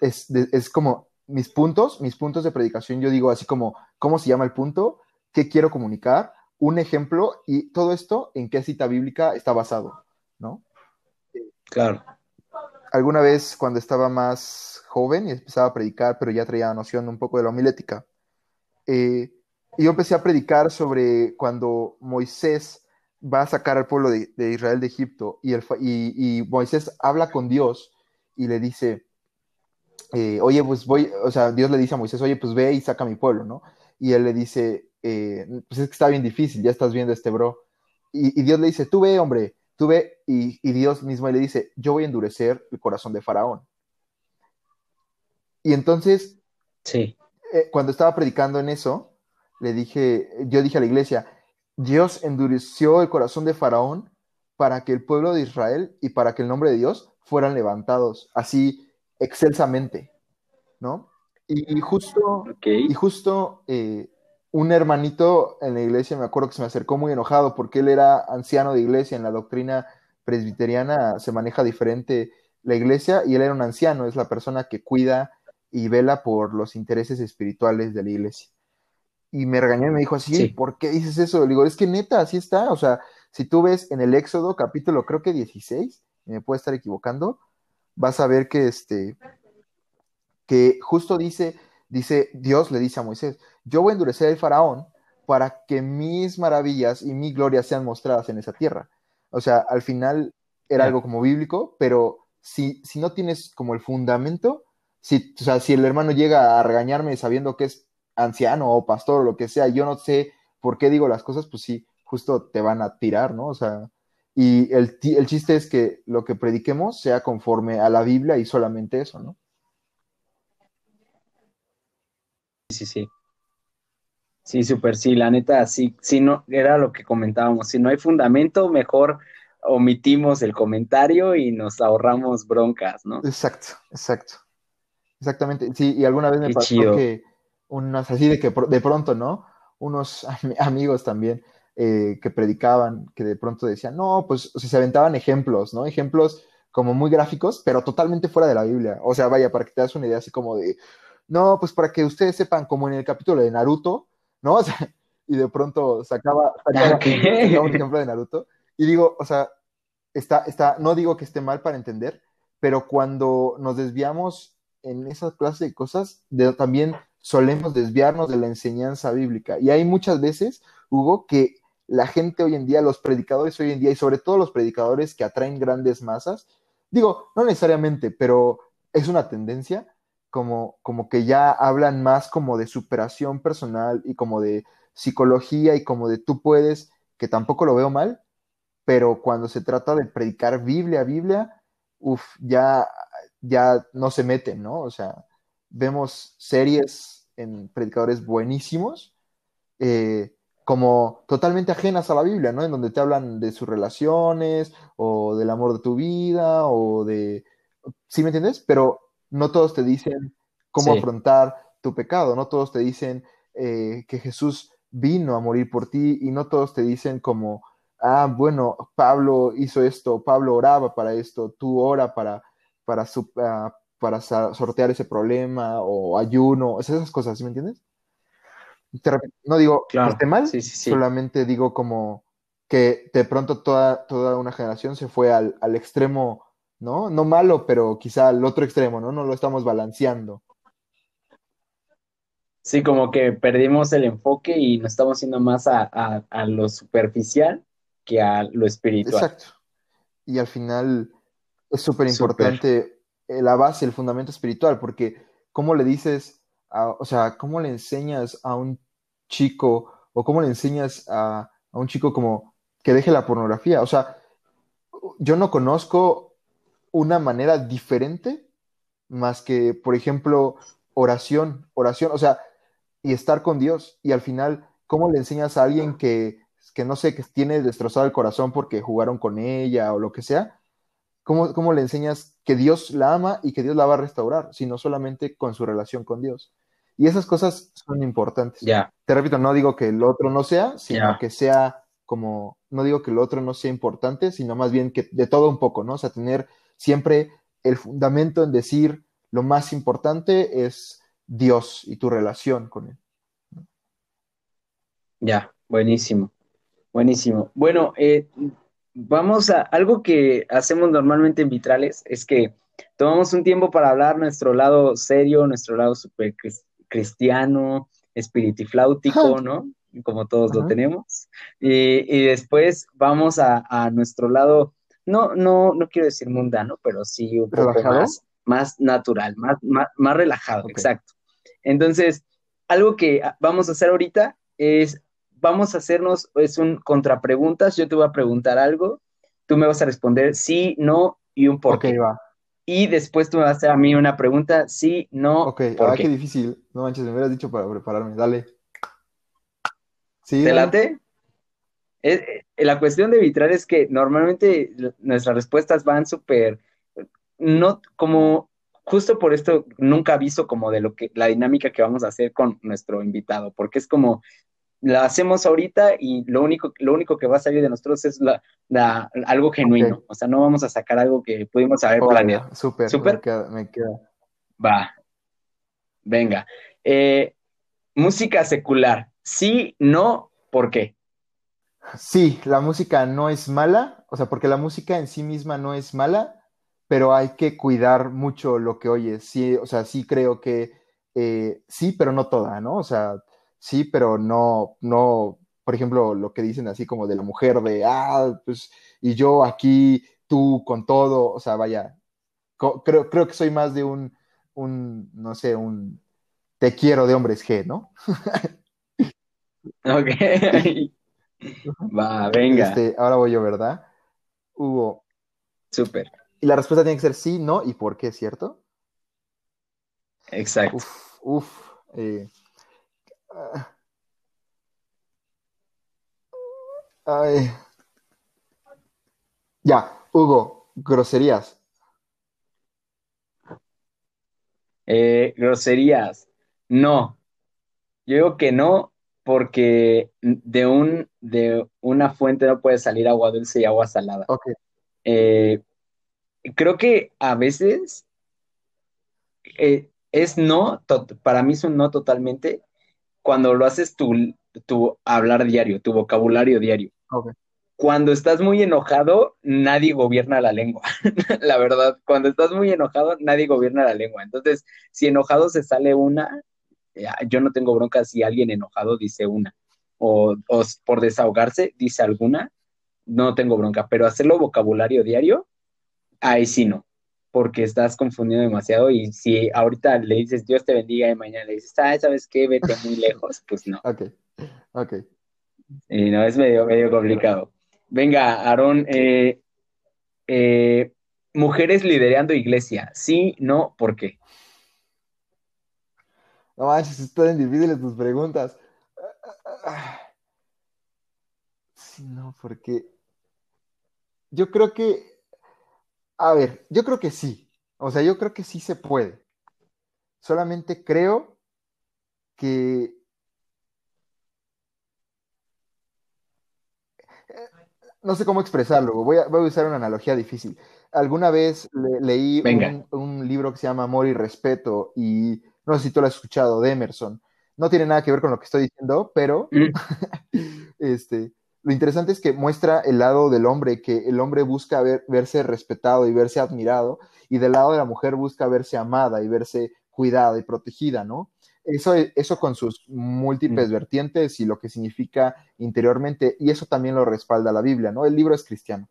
es, es como mis puntos, mis puntos de predicación, yo digo así como, ¿cómo se llama el punto? ¿Qué quiero comunicar? Un ejemplo y todo esto en qué cita bíblica está basado, ¿no? Claro. Alguna vez cuando estaba más joven y empezaba a predicar, pero ya traía noción un poco de la homilética, eh, yo empecé a predicar sobre cuando Moisés va a sacar al pueblo de, Israel de Egipto y, el, y, Moisés habla con Dios y le dice, eh, oye, pues voy, o sea, Dios le dice a Moisés, oye, pues ve y saca a mi pueblo, ¿no? Y él le dice, eh, pues es que está bien difícil, ya estás viendo este bro. Y, Dios le dice, tú ve, hombre, tú ve, y, y, Dios mismo le dice, yo voy a endurecer el corazón de Faraón. Y entonces, sí. Eh, cuando estaba predicando en eso, le dije, yo dije a la iglesia, Dios endureció el corazón de Faraón para que el pueblo de Israel y para que el nombre de Dios fueran levantados así excelsamente, ¿no? Y, justo, y justo eh, un hermanito en la iglesia, me acuerdo que se me acercó muy enojado porque él era anciano de iglesia, en la doctrina presbiteriana se maneja diferente la iglesia y él era un anciano, es la persona que cuida y vela por los intereses espirituales de la iglesia. Y me regañó y me dijo así, ¿por qué dices eso? Le digo, es que neta, así está. O sea, si tú ves en el Éxodo, capítulo creo que 16, me puedo estar equivocando, vas a ver que este, que justo dice, dice, Dios le dice a Moisés, yo voy a endurecer el faraón para que mis maravillas y mi gloria sean mostradas en esa tierra. O sea, al final era algo como bíblico, pero si, si no tienes como el fundamento, si, o sea, si el hermano llega a regañarme sabiendo que es anciano o pastor o lo que sea, yo no sé por qué digo las cosas, pues sí, justo te van a tirar, ¿no? O sea, y el, el chiste es que lo que prediquemos sea conforme a la Biblia y solamente eso, ¿no? Sí, sí. Sí, súper, sí, la neta, sí, sí, no, era lo que comentábamos, si no hay fundamento, mejor omitimos el comentario y nos ahorramos broncas, ¿no? Exacto, exacto. Exactamente, sí, y alguna vez me pasó que unas así de que de pronto, ¿no? Unos amigos también eh, que predicaban, que de pronto decían, no, pues o sea, se aventaban ejemplos, ¿no? Ejemplos como muy gráficos, pero totalmente fuera de la Biblia. O sea, vaya, para que te das una idea así como de, no, pues para que ustedes sepan, como en el capítulo de Naruto, ¿no? O sea, y de pronto sacaba, sacaba, un ejemplo de Naruto. Y digo, o sea, está, está, no digo que esté mal para entender, pero cuando nos desviamos en esa clase de cosas, también solemos desviarnos de la enseñanza bíblica. Y hay muchas veces, Hugo, que la gente hoy en día, los predicadores hoy en día, y sobre todo los predicadores que atraen grandes masas, digo, no necesariamente, pero es una tendencia, como, como que ya hablan más como de superación personal y como de psicología y como de tú puedes, que tampoco lo veo mal, pero cuando se trata de predicar Biblia, Biblia, uff, ya ya no se meten, ¿no? O sea, vemos series en predicadores buenísimos, eh, como totalmente ajenas a la Biblia, ¿no? En donde te hablan de sus relaciones, o del amor de tu vida, o de... ¿Sí me entiendes? Pero no todos te dicen cómo afrontar tu pecado, no todos te dicen eh, que Jesús vino a morir por ti, y no todos te dicen como, ah, bueno, Pablo hizo esto, Pablo oraba para esto, tú ora para para, ah, para sortear ese problema o ayuno, esas cosas, ¿sí me entiendes? no digo que esté mal, solamente digo como que de pronto toda, toda una generación se fue al, extremo, ¿no? No malo, pero quizá al otro extremo, ¿no? No lo estamos balanceando. Sí, como que perdimos el enfoque y nos estamos yendo más a, a, lo superficial que a lo espiritual. Exacto. Y al final es súper importante la base, el fundamento espiritual, porque ¿cómo le dices, o sea, cómo le enseñas a un chico o cómo le enseñas a, a un chico como que deje la pornografía? O sea, yo no conozco una manera diferente más que, por ejemplo, oración, oración, o sea, y estar con Dios. Y al final, ¿cómo le enseñas a alguien que, que no sé, que tiene destrozado el corazón porque jugaron con ella o lo que sea? ¿Cómo, ¿Cómo le enseñas que Dios la ama y que Dios la va a restaurar, sino solamente con su relación con Dios? Y esas cosas son importantes. Ya. Te repito, no digo que el otro no sea, sino que sea como, no digo que el otro no sea importante, sino más bien que de todo un poco, ¿no? O sea, tener siempre el fundamento en decir lo más importante es Dios y tu relación con Él. Ya, buenísimo, buenísimo. Bueno, eh, vamos a algo que hacemos normalmente en Vitrales, es que tomamos un tiempo para hablar nuestro lado serio, nuestro lado super cristiano, espiritifláutico, ¿no? Como todos lo tenemos. Y, después vamos a, nuestro lado, no, no, no quiero decir mundano, pero sí un poco más, más natural, más, más, relajado, exacto. Entonces, algo que vamos a hacer ahorita es, vamos a hacernos, es un contrapreguntas, yo te voy a preguntar algo, tú me vas a responder sí, no y un por qué. va. Y después tú me vas a hacer a mí una pregunta, sí, no. Ok, ahora qué? difícil. No manches, me hubieras dicho para prepararme. Dale. Sí. ¿Te late? la cuestión de vitrar es que normalmente nuestras respuestas van súper, no como justo por esto nunca aviso como de lo que la dinámica que vamos a hacer con nuestro invitado, porque es como la hacemos ahorita y lo único, lo único que va a salir de nosotros es la, algo genuino. O sea, no vamos a sacar algo que pudimos haber planeado. Súper, súper. Me, queda, Va. Venga. Eh, música secular. Sí, no, ¿por qué? Sí, la música no es mala, o sea, porque la música en sí misma no es mala, pero hay que cuidar mucho lo que oyes. Sí, o sea, sí creo que eh, sí, pero no toda, ¿no? O sea, sí, pero no, no, por ejemplo, lo que dicen así como de la mujer de, ah, pues, y yo aquí, tú con todo, o sea, vaya, creo, creo que soy más de un, un, no sé, un te quiero de hombres G, ¿no? ok. Va, venga. Este, ahora voy yo, ¿verdad? Hugo. Súper. Y la respuesta tiene que ser sí, no y por qué, ¿cierto? Exacto. Uf, uf. Eh, ay. Ya, Hugo, groserías. Eh, groserías. No. Yo digo que no, porque de un de una fuente no puede salir agua dulce y agua salada. Ok. Eh, creo que a veces eh, es no, para mí es un no totalmente cuando lo haces tu, tu hablar diario, tu vocabulario diario. Cuando estás muy enojado, nadie gobierna la lengua. la verdad, cuando estás muy enojado, nadie gobierna la lengua. Entonces, si enojado se sale una, yo no tengo bronca si alguien enojado dice una. O, o por desahogarse dice alguna, no tengo bronca. Pero hacerlo vocabulario diario, ahí sí no, porque estás confundiendo demasiado y si ahorita le dices Dios te bendiga y mañana le dices, ah, ¿sabes qué? Vete muy lejos, pues no. Ok, ok. Y no, es medio, medio complicado. Venga, Aarón, eh, eh, mujeres liderando iglesia, ¿sí, no, por qué? No manches, están difíciles tus preguntas. Sí, no, porque yo creo que a ver, yo creo que sí. O sea, yo creo que sí se puede. Solamente creo que... Eh, no sé cómo expresarlo. Voy a, usar una analogía difícil. Alguna vez leí un, libro que se llama Amor y Respeto y no sé si tú lo has escuchado, de Emerson. No tiene nada que ver con lo que estoy diciendo, pero mm. este, lo interesante es que muestra el lado del hombre, que el hombre busca verse respetado y verse admirado, y del lado de la mujer busca verse amada y verse cuidada y protegida, ¿no? eso, eso con sus múltiples vertientes y lo que significa interiormente, y eso también lo respalda la Biblia, ¿no? El libro es cristiano.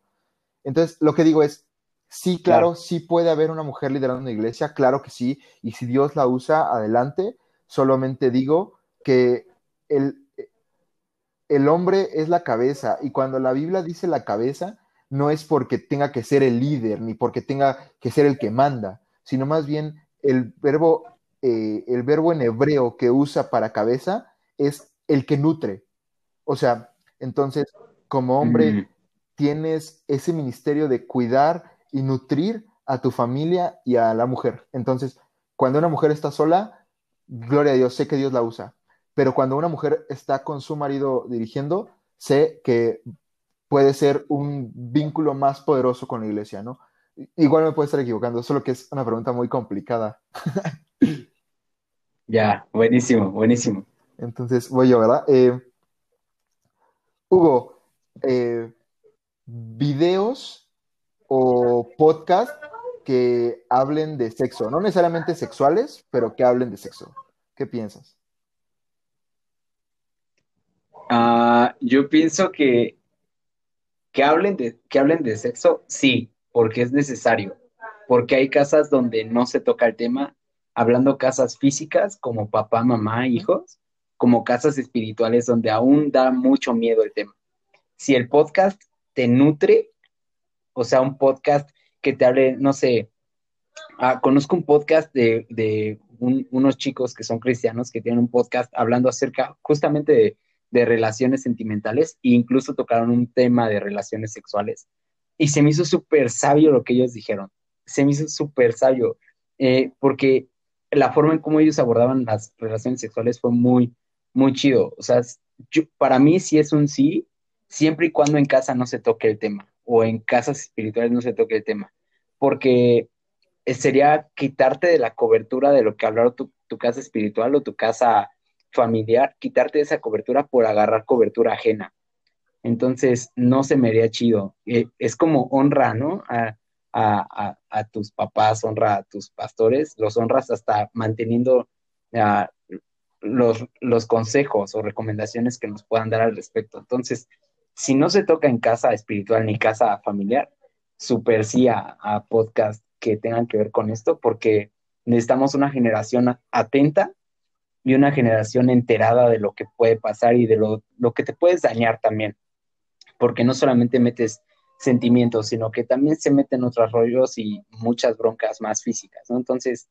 Entonces, lo que digo es, sí, claro, sí puede haber una mujer liderando una iglesia, claro que sí, y si Dios la usa, adelante. Solamente digo que el, el hombre es la cabeza, y cuando la Biblia dice la cabeza, no es porque tenga que ser el líder, ni porque tenga que ser el que manda, sino más bien el verbo, eh, el verbo en hebreo que usa para cabeza es el que nutre. O sea, entonces, como hombre, mm. tienes ese ministerio de cuidar y nutrir a tu familia y a la mujer. Entonces, cuando una mujer está sola, gloria a Dios, sé que Dios la usa. Pero cuando una mujer está con su marido dirigiendo, sé que puede ser un vínculo más poderoso con la iglesia, ¿no? Igual me puede estar equivocando, solo que es una pregunta muy complicada. ya, buenísimo, buenísimo. Entonces, voy yo, ¿verdad? Eh, Hugo, eh, videos o podcast que hablen de sexo, no necesariamente sexuales, pero que hablen de sexo. ¿Qué piensas? Ah, yo pienso que que hablen de que hablen de sexo, sí, porque es necesario, porque hay casas donde no se toca el tema, hablando casas físicas como papá, mamá, hijos, como casas espirituales donde aún da mucho miedo el tema. Si el podcast te nutre, o sea, un podcast que te hable, no sé, ah, conozco un podcast de, unos chicos que son cristianos que tienen un podcast hablando acerca justamente de, relaciones sentimentales e incluso tocaron un tema de relaciones sexuales. Y se me hizo súper sabio lo que ellos dijeron. Se me hizo súper sabio, eh, porque la forma en cómo ellos abordaban las relaciones sexuales fue muy, muy chido. O sea, para mí sí es un sí, siempre y cuando en casa no se toque el tema o en casas espirituales no se toque el tema, porque sería quitarte de la cobertura de lo que hablar tu, tu casa espiritual o tu casa familiar, quitarte esa cobertura por agarrar cobertura ajena. Entonces, no se me haría chido. Eh, es como honra, ¿no? A, tus papás, honra a tus pastores, los honras hasta manteniendo los, los consejos o recomendaciones que nos puedan dar al respecto. Entonces, si no se toca en casa espiritual ni casa familiar, super sí a, a podcast que tengan que ver con esto, porque necesitamos una generación atenta y una generación enterada de lo que puede pasar y de lo, que te puedes dañar también, porque no solamente metes sentimientos, sino que también se meten otros rollos y muchas broncas más físicas, ¿no? Entonces,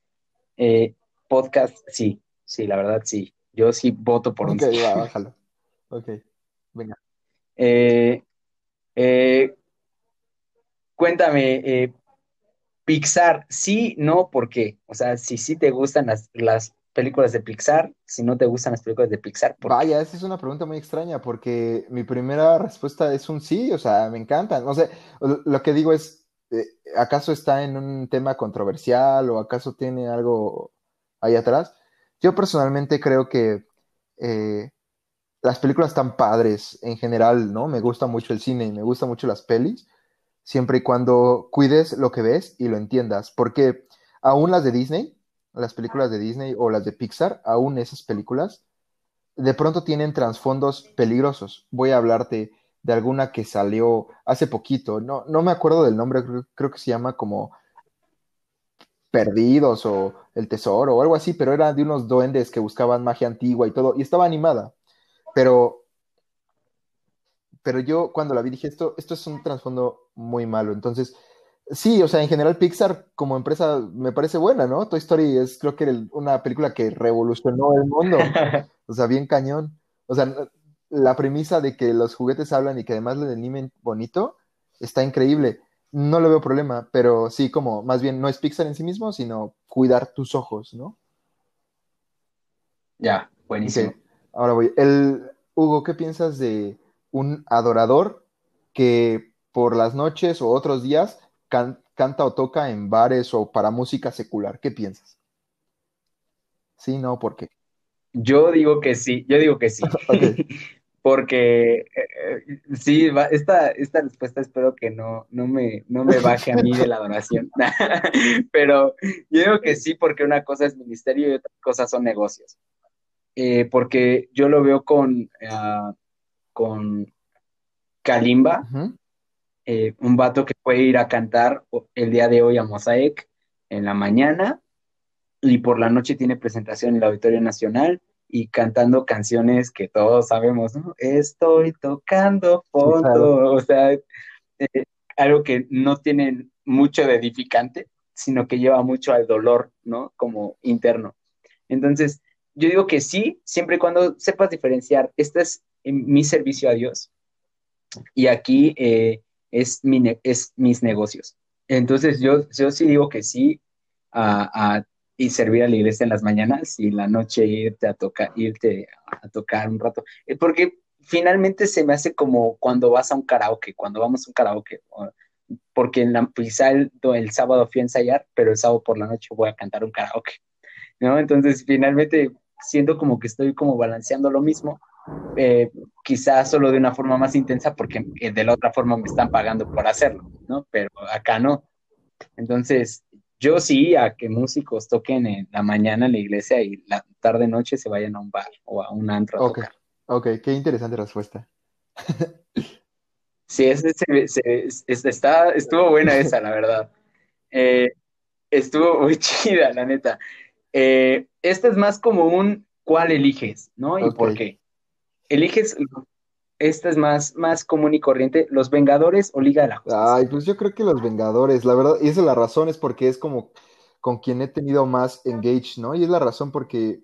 eh, podcast, sí, sí, la verdad, sí. Yo sí voto por un... Ok, bájalo. Ok, venga. Eh, eh, cuéntame, Pixar, sí, no, ¿por qué? O sea, si sí te gustan las, películas de Pixar, si no te gustan las películas de Pixar. Vaya, esa es una pregunta muy extraña porque mi primera respuesta es un sí, o sea, me encantan. No sé, lo que digo es, ¿acaso está en un tema controversial o acaso tiene algo ahí atrás? Yo personalmente creo que las películas están padres en general, ¿no? Me gusta mucho el cine y me gustan mucho las pelis, siempre y cuando cuides lo que ves y lo entiendas, porque aún las de Disney, las películas de Disney o las de Pixar, aún esas películas, de pronto tienen trasfondos peligrosos. Voy a hablarte de alguna que salió hace poquito, no, no me acuerdo del nombre, creo, que se llama como Perdidos o El Tesoro o algo así, pero era de unos duendes que buscaban magia antigua y todo, y estaba animada. Pero, pero yo cuando la vi dije, esto, esto es un trasfondo muy malo. Entonces, sí, o sea, en general Pixar como empresa me parece buena, ¿no? Toy Story es creo que una película que revolucionó el mundo. O sea, bien cañón. O sea, la premisa de que los juguetes hablan y que además le animen bonito está increíble. No le veo problema, pero sí, como más bien no es Pixar en sí mismo, sino cuidar tus ojos, ¿no? Ya, buenísimo. Ahora voy. El, Hugo, ¿qué piensas de un adorador que por las noches o otros días canta o toca en bares o para música secular? ¿Qué piensas? Sí, no, ¿por qué? Yo digo que sí, yo digo que sí. Porque eh, sí, esta, esta respuesta espero que no, no, me, no me baje a mí de la adoración. Pero yo digo que sí, porque una cosa es ministerio y otra cosa son negocios. eh, porque yo lo veo con, ah, con Kalimba, eh, un vato que puede ir a cantar el día de hoy a Mosaic en la mañana y por la noche tiene presentación en el Auditorio Nacional y cantando canciones que todos sabemos, ¿no? Estoy tocando fondo, o sea, eh, algo que no tiene mucho de edificante, sino que lleva mucho al dolor, ¿no? Como interno. Entonces, yo digo que sí, siempre y cuando sepas diferenciar, este es mi servicio a Dios y aquí eh, es, mi es mis negocios. Entonces, yo, yo sí digo que sí a, a y servir a la iglesia en las mañanas y la noche irte a tocar, irte a tocar un rato. Eh, porque finalmente se me hace como cuando vas a un karaoke, cuando vamos a un karaoke, porque en la, quizá el, sábado fui a ensayar, pero el sábado por la noche voy a cantar un karaoke, ¿no? Entonces finalmente siento como que estoy como balanceando lo mismo, eh, quizás solo de una forma más intensa porque eh, de la otra forma me están pagando por hacerlo, ¿no? Pero acá no. Entonces, yo sí a que músicos toquen en la mañana en la iglesia y la tarde noche se vayan a un bar o a un antro a okay. Ok, qué interesante respuesta. sí, ese, está, estuvo buena esa, la verdad. Eh, estuvo muy chida, la neta. Eh, este es más como un cuál eliges, ¿no? ¿Y por qué? Eliges esta es más, más común y corriente, ¿Los Vengadores o Liga de la Justicia? Ay, pues yo creo que Los Vengadores, la verdad, y esa es la razón, es porque es como con quien he tenido más engage, ¿no? Y es la razón porque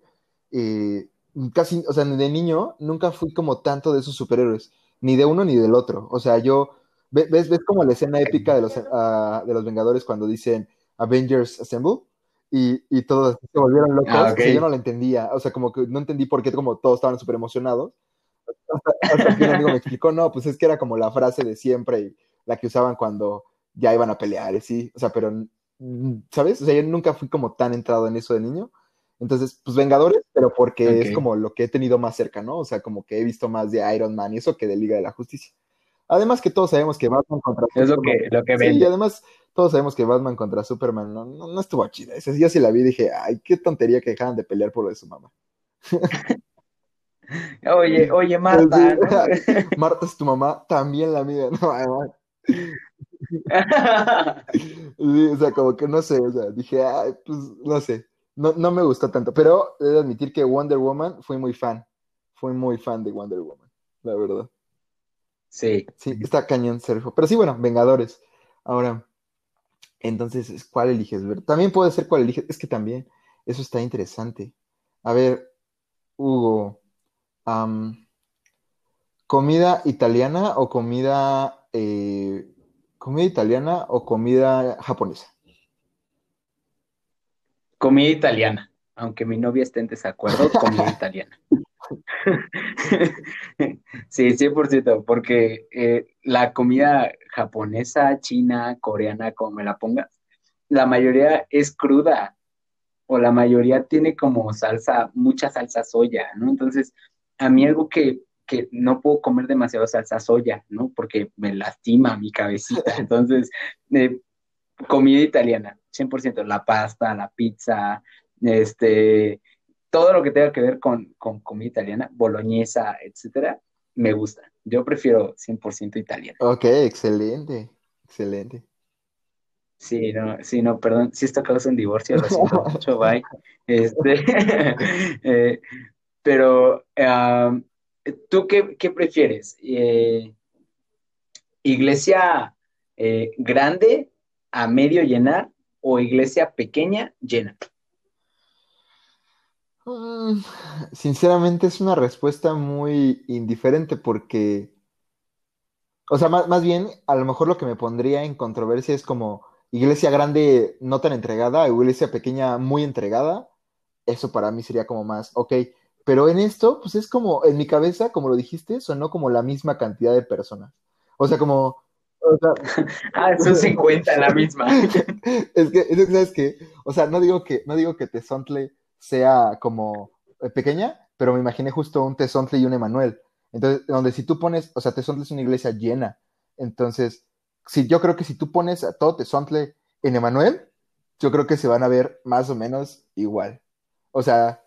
eh, casi, o sea, de niño nunca fui como tanto de esos superhéroes, ni de uno ni del otro. O sea, yo, ¿ves, ves como la escena épica de los, uh, de los Vengadores cuando dicen Avengers Assemble? Y, y todos se volvieron locos. Ah, yo no lo entendía, o sea, como que no entendí por qué como todos estaban súper emocionados hasta, que un amigo me explicó, no, pues es que era como la frase de siempre y la que usaban cuando ya iban a pelear, sí, o sea, pero, ¿sabes? O sea, yo nunca fui como tan entrado en eso de niño. Entonces, pues Vengadores, pero porque es como lo que he tenido más cerca, ¿no? O sea, como que he visto más de Iron Man y eso que de Liga de la Justicia. Además que todos sabemos que Batman contra es Superman. Es lo que, lo que Sí, y además todos sabemos que Batman contra Superman no, no, estuvo chida. Yo sí la vi y dije, ay, qué tontería que dejaran de pelear por lo de su mamá. Oye, oye, Marta. Marta es tu mamá, también la mía, ¿no? o sea, como que no sé, o sea, dije, ay, pues no sé, no, no me gustó tanto, pero he de admitir que Wonder Woman fui muy fan, fui muy fan de Wonder Woman, la verdad. Sí. Sí, está cañón, Sergio. Pero sí, bueno, Vengadores. Ahora, entonces, ¿cuál eliges? También puede ser cuál eliges, es que también, eso está interesante. A ver, Hugo, ¿comida italiana o comida, eh, comida italiana o comida japonesa? Comida italiana, aunque mi novia esté en desacuerdo, comida italiana. sí, 100%, porque eh, la comida japonesa, china, coreana, como me la pongas, la mayoría es cruda o la mayoría tiene como salsa, mucha salsa soya, ¿no? Entonces, a mí algo que, no puedo comer demasiado salsa soya, ¿no? Porque me lastima mi cabecita. Entonces, eh, comida italiana, 100%, la pasta, la pizza, este, todo lo que tenga que ver con, comida italiana, boloñesa, etcétera, me gusta. Yo prefiero 100% italiano. Ok, excelente, excelente. Sí, no, sí, no, perdón, si esto causa un divorcio, lo siento mucho, bye. Este, eh, pero, ¿tú qué, prefieres? Eh, ¿Iglesia eh, grande a medio llenar o iglesia pequeña llena? Mm, sinceramente es una respuesta muy indiferente porque, o sea, más, más, bien, a lo mejor lo que me pondría en controversia es como iglesia grande no tan entregada, o iglesia pequeña muy entregada. Eso para mí sería como más, ok, pero en esto, pues es como, en mi cabeza, como lo dijiste, sonó como la misma cantidad de personas. O sea, como... ah, son 50 la misma. es que, ¿sabes qué? O sea, no digo que, no digo que Tezontle sea como eh, pequeña, pero me imaginé justo un Tezontle y un Emanuel. Entonces, donde si tú pones, o sea, Tezontle es una iglesia llena. Entonces, si, yo creo que si tú pones a todo Tezontle en Emanuel, yo creo que se van a ver más o menos igual. O sea,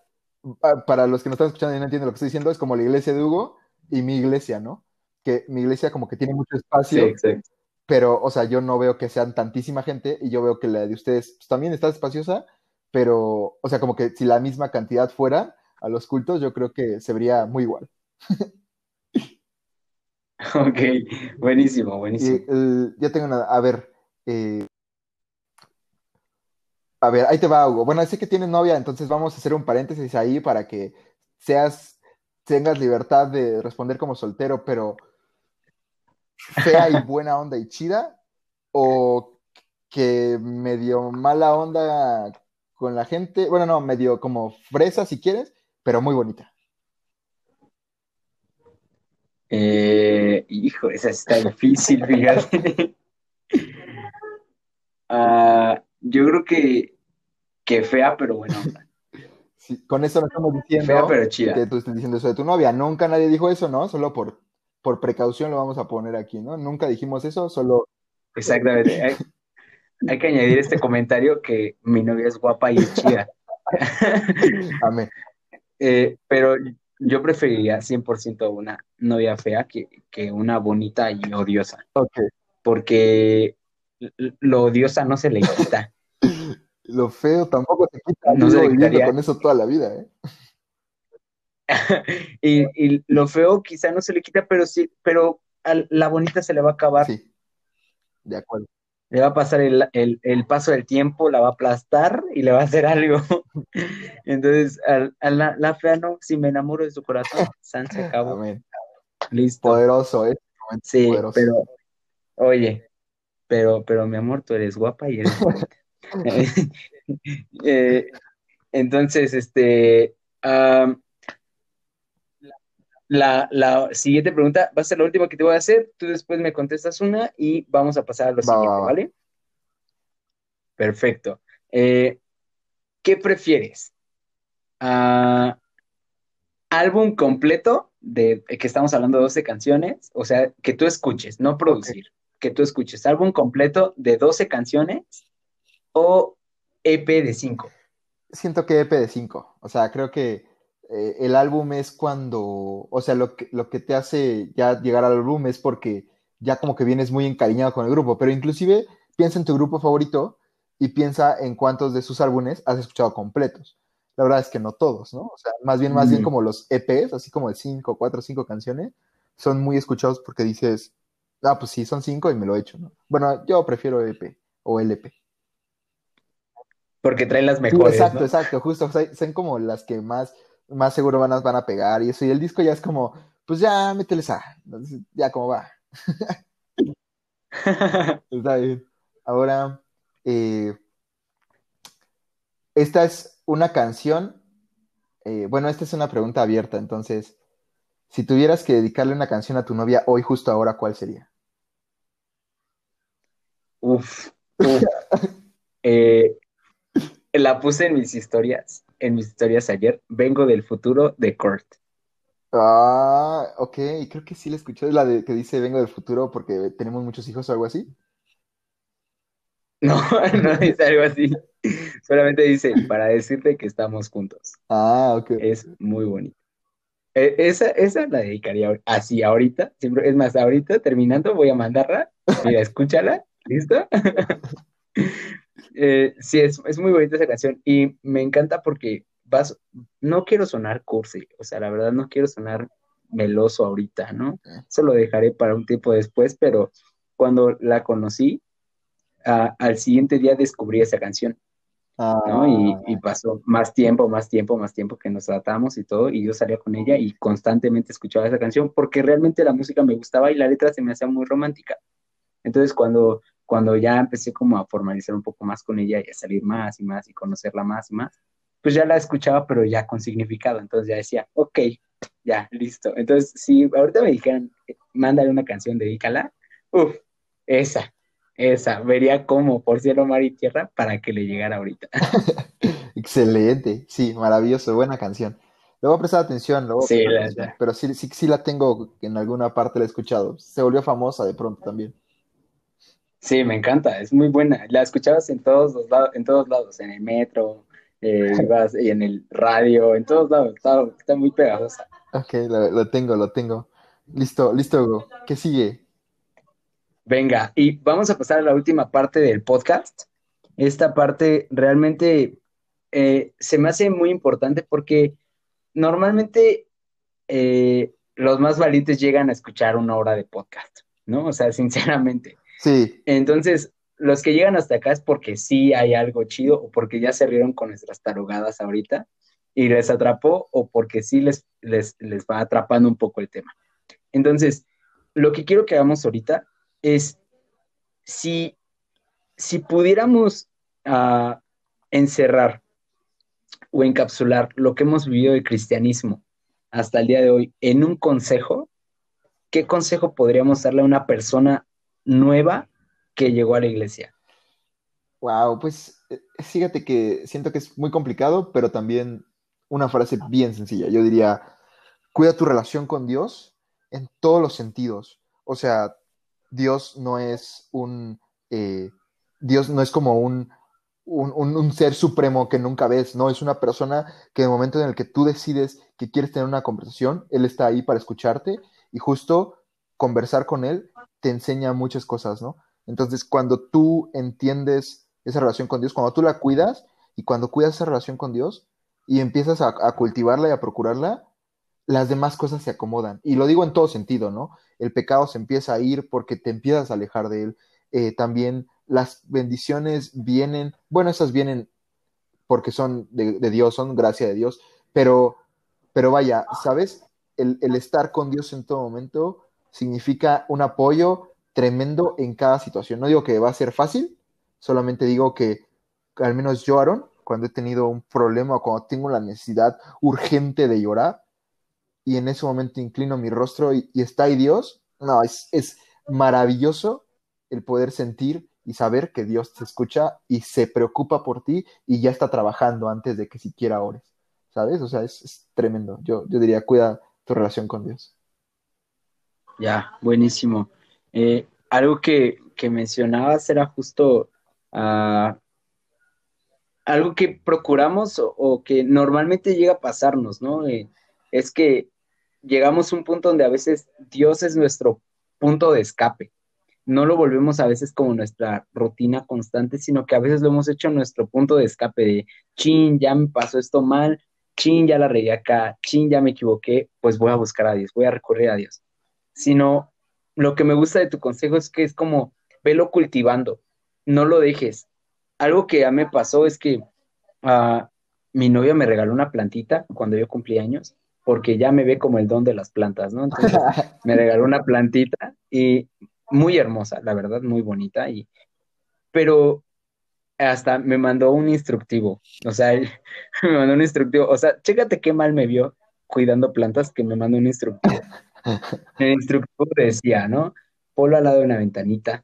para los que no están escuchando y no entienden lo que estoy diciendo, es como la iglesia de Hugo y mi iglesia, ¿no? Que mi iglesia como que tiene mucho espacio, pero, o sea, yo no veo que sean tantísima gente y yo veo que la de ustedes pues, también está espaciosa, pero, o sea, como que si la misma cantidad fuera a los cultos, yo creo que se vería muy igual. ok, buenísimo, buenísimo. ya tengo una, a ver, eh, a ver, ahí te va, Hugo. Bueno, sé que tienes novia, entonces vamos a hacer un paréntesis ahí para que seas, tengas libertad de responder como soltero, pero fea y buena onda y chida, o que medio mala onda con la gente, bueno, no, medio como fresa si quieres, pero muy bonita. Eh, hijo, esa está difícil, fíjate. Ah, yo creo que, que fea, pero bueno. con eso no estamos diciendo fea, pero chida. que tú estés diciendo eso de tu novia. Nunca nadie dijo eso, ¿no? Solo por, por precaución lo vamos a poner aquí, ¿no? Nunca dijimos eso, solo. Exactamente. Hay, que añadir este comentario que mi novia es guapa y es chida. Amén. Eh, pero yo preferiría 100% una novia fea que, que, una bonita y odiosa. Ok. Porque lo odiosa no se le quita. lo feo tampoco se quita. No se le con eso toda la vida, ¿eh? y, lo feo quizá no se le quita, pero sí, pero a la bonita se le va a acabar. Sí, de acuerdo. Le va a pasar el, paso del tiempo, la va a aplastar y le va a hacer algo. Entonces, a, la, fea no, si me enamoro de su corazón, San se acabó. Listo. Poderoso, ¿eh? Sí, pero, oye, pero, pero mi amor, tú eres guapa y eres bonita. Eh, entonces, este, la, siguiente pregunta va a ser la última que te voy a hacer. Tú después me contestas una y vamos a pasar a lo siguiente, ¿vale? Perfecto. Eh, ¿Qué prefieres? Ah, ¿Álbum completo de que estamos hablando de 12 canciones? O sea, que tú escuches, no producir que tú escuches? ¿Álbum completo de 12 canciones o EP de 5? Siento que EP de 5. O sea, creo que eh, el álbum es cuando, o sea, lo que, lo que te hace ya llegar al álbum es porque ya como que vienes muy encariñado con el grupo, pero inclusive piensa en tu grupo favorito y piensa en cuántos de sus álbumes has escuchado completos. La verdad es que no todos, ¿no? O sea, más bien, más bien mm. como los EPs, así como de 5, 4, 5 canciones, son muy escuchados porque dices, Ah, pues sí, son cinco y me lo he hecho, ¿no? Bueno, yo prefiero EP o LP. Porque traen las mejores. exacto, exacto, justo. son como las que más, más seguro van a, van a pegar y eso. Y el disco ya es como, pues ya mételes a. Ya como va. Está bien. Ahora, eh, esta es una canción. Eh, bueno, esta es una pregunta abierta, entonces, si tuvieras que dedicarle una canción a tu novia hoy, justo ahora, ¿cuál sería? Uf, eh, la puse en mis historias, en mis historias ayer. Vengo del futuro de Kurt. Ah, ok, creo que sí la escuché, la de que dice vengo del futuro porque tenemos muchos hijos o algo así. No, no dice algo así. Solamente dice para decirte que estamos juntos. Ah, ok. Es muy bonito. E, esa, esa la dedicaría así ahorita. Siempre, es más, ahorita terminando voy a mandarla. Mira, escúchala ¿Listo? Eh, sí, es, muy bonita esa canción y me encanta porque vas, no quiero sonar cursi, o sea, la verdad no quiero sonar meloso ahorita, ¿no? Eso lo dejaré para un tiempo después, pero cuando la conocí, al siguiente día descubrí esa canción, ¿no? Y, y, pasó más tiempo, más tiempo, más tiempo que nos tratamos y todo, y yo salía con ella y constantemente escuchaba esa canción porque realmente la música me gustaba y la letra se me hacía muy romántica. Entonces, cuando cuando ya empecé como a formalizar un poco más con ella y a salir más y más y conocerla más y más, pues ya la escuchaba, pero ya con significado. Entonces ya decía, ok, ya, listo. Entonces, si ahorita me dijeran, mándale una canción, dedícala, uff, esa, esa, vería como por cielo, mar y tierra para que le llegara ahorita. Excelente, sí, maravilloso, buena canción. Le voy a prestar atención, luego sí, pero sí, sí, sí la tengo en alguna parte, la he escuchado. Se volvió famosa de pronto también. Sí, me encanta, es muy buena. La escuchabas en todos los lados, en todos lados, en el metro, eh, y en el radio, en todos lados, está, muy pegajosa. Ok, lo, tengo, lo tengo. Listo, listo, Hugo. ¿Qué sigue? Venga, y vamos a pasar a la última parte del podcast. Esta parte realmente eh, se me hace muy importante porque normalmente eh, los más valientes llegan a escuchar una hora de podcast, ¿no? O sea, sinceramente. Sí. Entonces, los que llegan hasta acá es porque sí hay algo chido o porque ya se rieron con nuestras tarugadas ahorita y les atrapó o porque sí les, les, va atrapando un poco el tema. Entonces, lo que quiero que hagamos ahorita es si, si pudiéramos uh, encerrar o encapsular lo que hemos vivido de cristianismo hasta el día de hoy en un consejo, ¿qué consejo podríamos darle a una persona nueva que llegó a la iglesia? Wow, pues eh, fíjate que siento que es muy complicado, pero también una frase bien sencilla. Yo diría, cuida tu relación con Dios en todos los sentidos. O sea, Dios no es un, eh, Dios no es como un, un, un, ser supremo que nunca ves, no, es una persona que en el momento en el que tú decides que quieres tener una conversación, Él está ahí para escucharte y justo conversar con Él te enseña muchas cosas, ¿no? Entonces, cuando tú entiendes esa relación con Dios, cuando tú la cuidas y cuando cuidas esa relación con Dios y empiezas a, cultivarla y a procurarla, las demás cosas se acomodan. Y lo digo en todo sentido, ¿no? El pecado se empieza a ir porque te empiezas a alejar de él. Eh, también las bendiciones vienen, bueno, esas vienen porque son de, Dios, son gracia de Dios, pero, pero vaya, ¿sabes? El, el estar con Dios en todo momento significa un apoyo tremendo en cada situación. No digo que va a ser fácil, solamente digo que al menos yo, Aaron, cuando he tenido un problema o cuando tengo la necesidad urgente de llorar y en ese momento inclino mi rostro y, está ahí Dios, no, es, es maravilloso el poder sentir y saber que Dios te escucha y se preocupa por ti y ya está trabajando antes de que siquiera ores, ¿sabes? O sea, es, tremendo. Yo, yo diría, cuida tu relación con Dios. Ya, buenísimo. Eh, algo que, mencionabas era justo ah, algo que procuramos o, que normalmente llega a pasarnos, ¿no? Eh, es que llegamos a un punto donde a veces Dios es nuestro punto de escape. No lo volvemos a veces como nuestra rutina constante, sino que a veces lo hemos hecho nuestro punto de escape de, chin, ya me pasó esto mal, chin, ya la regué acá, chin, ya me equivoqué, pues voy a buscar a Dios, voy a recurrir a Dios. Sino lo que me gusta de tu consejo es que es como, velo cultivando, no lo dejes. Algo que ya me pasó es que uh, mi novia me regaló una plantita cuando yo cumplí años, porque ya me ve como el don de las plantas, ¿no? Entonces me regaló una plantita y muy hermosa, la verdad, muy bonita, y, pero hasta me mandó un instructivo, o sea, me mandó un instructivo, o sea, chécate qué mal me vio cuidando plantas que me mandó un instructivo. El instructor decía, ¿no? Polo al lado de una ventanita,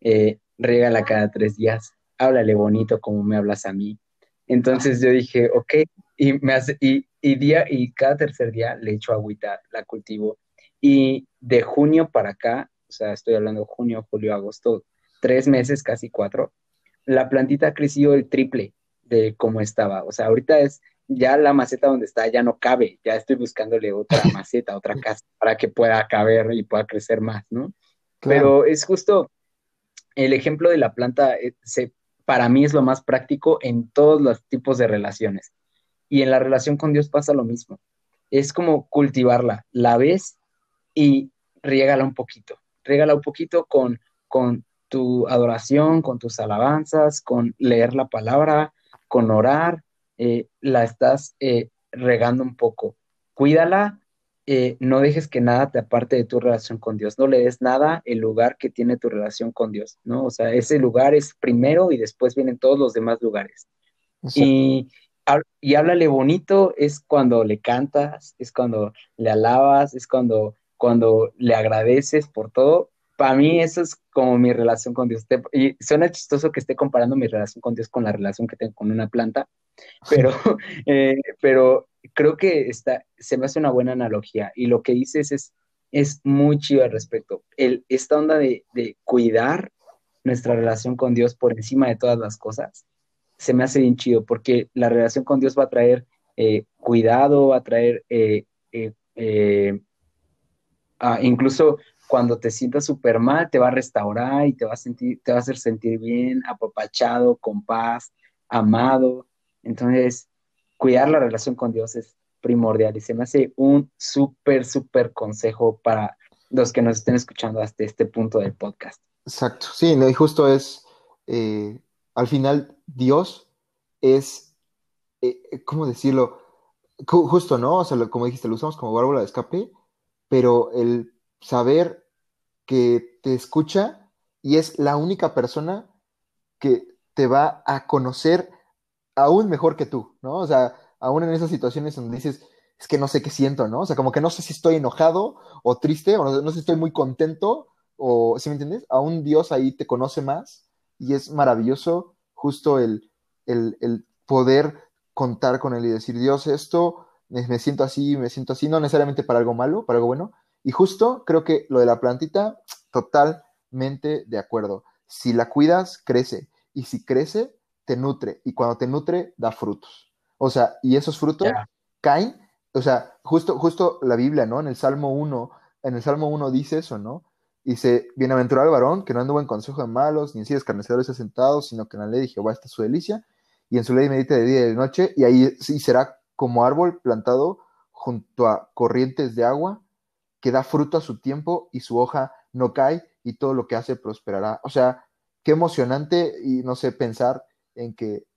eh, regala cada tres días, háblale bonito como me hablas a mí. Entonces yo dije, ok, y me hace, y, día, y cada tercer día le echo agüita, la cultivo. Y de junio para acá, o sea, estoy hablando junio, julio, agosto, tres meses, casi cuatro, la plantita ha crecido el triple de cómo estaba. O sea, ahorita es ya la maceta donde está ya no cabe, ya estoy buscándole otra maceta, otra casa para que pueda caber y pueda crecer más, ¿no? Pero es justo el ejemplo de la planta, eh, se, para mí es lo más práctico en todos los tipos de relaciones. Y en la relación con Dios pasa lo mismo. Es como cultivarla, la ves y riégala un poquito, riégala un poquito con, con tu adoración, con tus alabanzas, con leer la palabra, con orar, eh, la estás eh, regando un poco. Cuídala, eh, no dejes que nada te aparte de tu relación con Dios, no le des nada el lugar que tiene tu relación con Dios, ¿no? O sea, ese lugar es primero y después vienen todos los demás lugares. Y, y háblale bonito es cuando le cantas, es cuando le alabas, es cuando, cuando le agradeces por todo. Para mí eso es como mi relación con Dios. y suena chistoso que esté comparando mi relación con Dios con la relación que tengo con una planta, pero, eh, pero creo que está, se me hace una buena analogía y lo que dices es, es muy chido al respecto. El, esta onda de, de cuidar nuestra relación con Dios por encima de todas las cosas se me hace bien chido porque la relación con Dios va a traer eh, cuidado, va a traer eh, eh, incluso cuando te sientas súper mal, te va a restaurar y te va a sentir, te va a hacer sentir bien, apapachado, con paz, amado. Entonces, cuidar la relación con Dios es primordial y se me hace un súper, súper consejo para los que nos estén escuchando hasta este punto del podcast. Exacto, sí, y justo es, eh, al final, Dios es, eh, ¿cómo decirlo? Justo, ¿no? O sea, como dijiste, lo usamos como válvula de escape, pero el saber que te escucha y es la única persona que te va a conocer aún mejor que tú, ¿no? O sea, aún en esas situaciones donde dices, es que no sé qué siento, ¿no? O sea, como que no sé si estoy enojado o triste, o no, sé si estoy muy contento, o, ¿sí me entiendes? Aún Dios ahí te conoce más y es maravilloso justo el, el, poder contar con él y decir, Dios, esto me, siento así, me siento así, no necesariamente para algo malo, para algo bueno. Y justo creo que lo de la plantita, totalmente de acuerdo. Si la cuidas, crece. Y si crece, te nutre. Y cuando te nutre, da frutos. O sea, y esos frutos caen. O sea, justo, justo la Biblia, ¿no? En el Salmo 1, en el Salmo 1 dice eso, ¿no? Dice, bienaventurado el varón que no anduvo en consejo de malos, ni en sillas escarnecedores sentados, sino que en la ley de Jehová está su delicia, y en su ley medita de día y de noche, y ahí sí será como árbol plantado junto a corrientes de agua, que da fruto a su tiempo y su hoja no cae y todo lo que hace prosperará. O sea, qué emocionante y no sé, pensar en que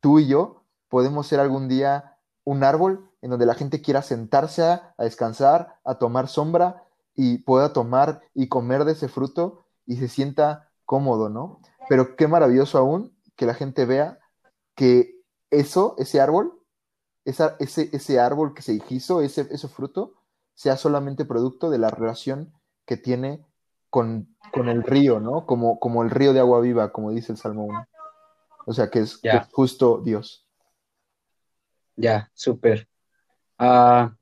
tú y yo podemos ser algún día un árbol en donde la gente quiera sentarse a, descansar, a tomar sombra y pueda tomar y comer de ese fruto y se sienta cómodo, ¿no? Pero qué maravilloso aún que la gente vea que eso, ese árbol, ese, ese árbol que se hizo, ese, ese fruto, sea solamente producto de la relación que tiene con, el río, ¿no? Como, como el río de agua viva, como dice el Salmo 1. O sea, que es, justo Dios. Ya, súper. Ah,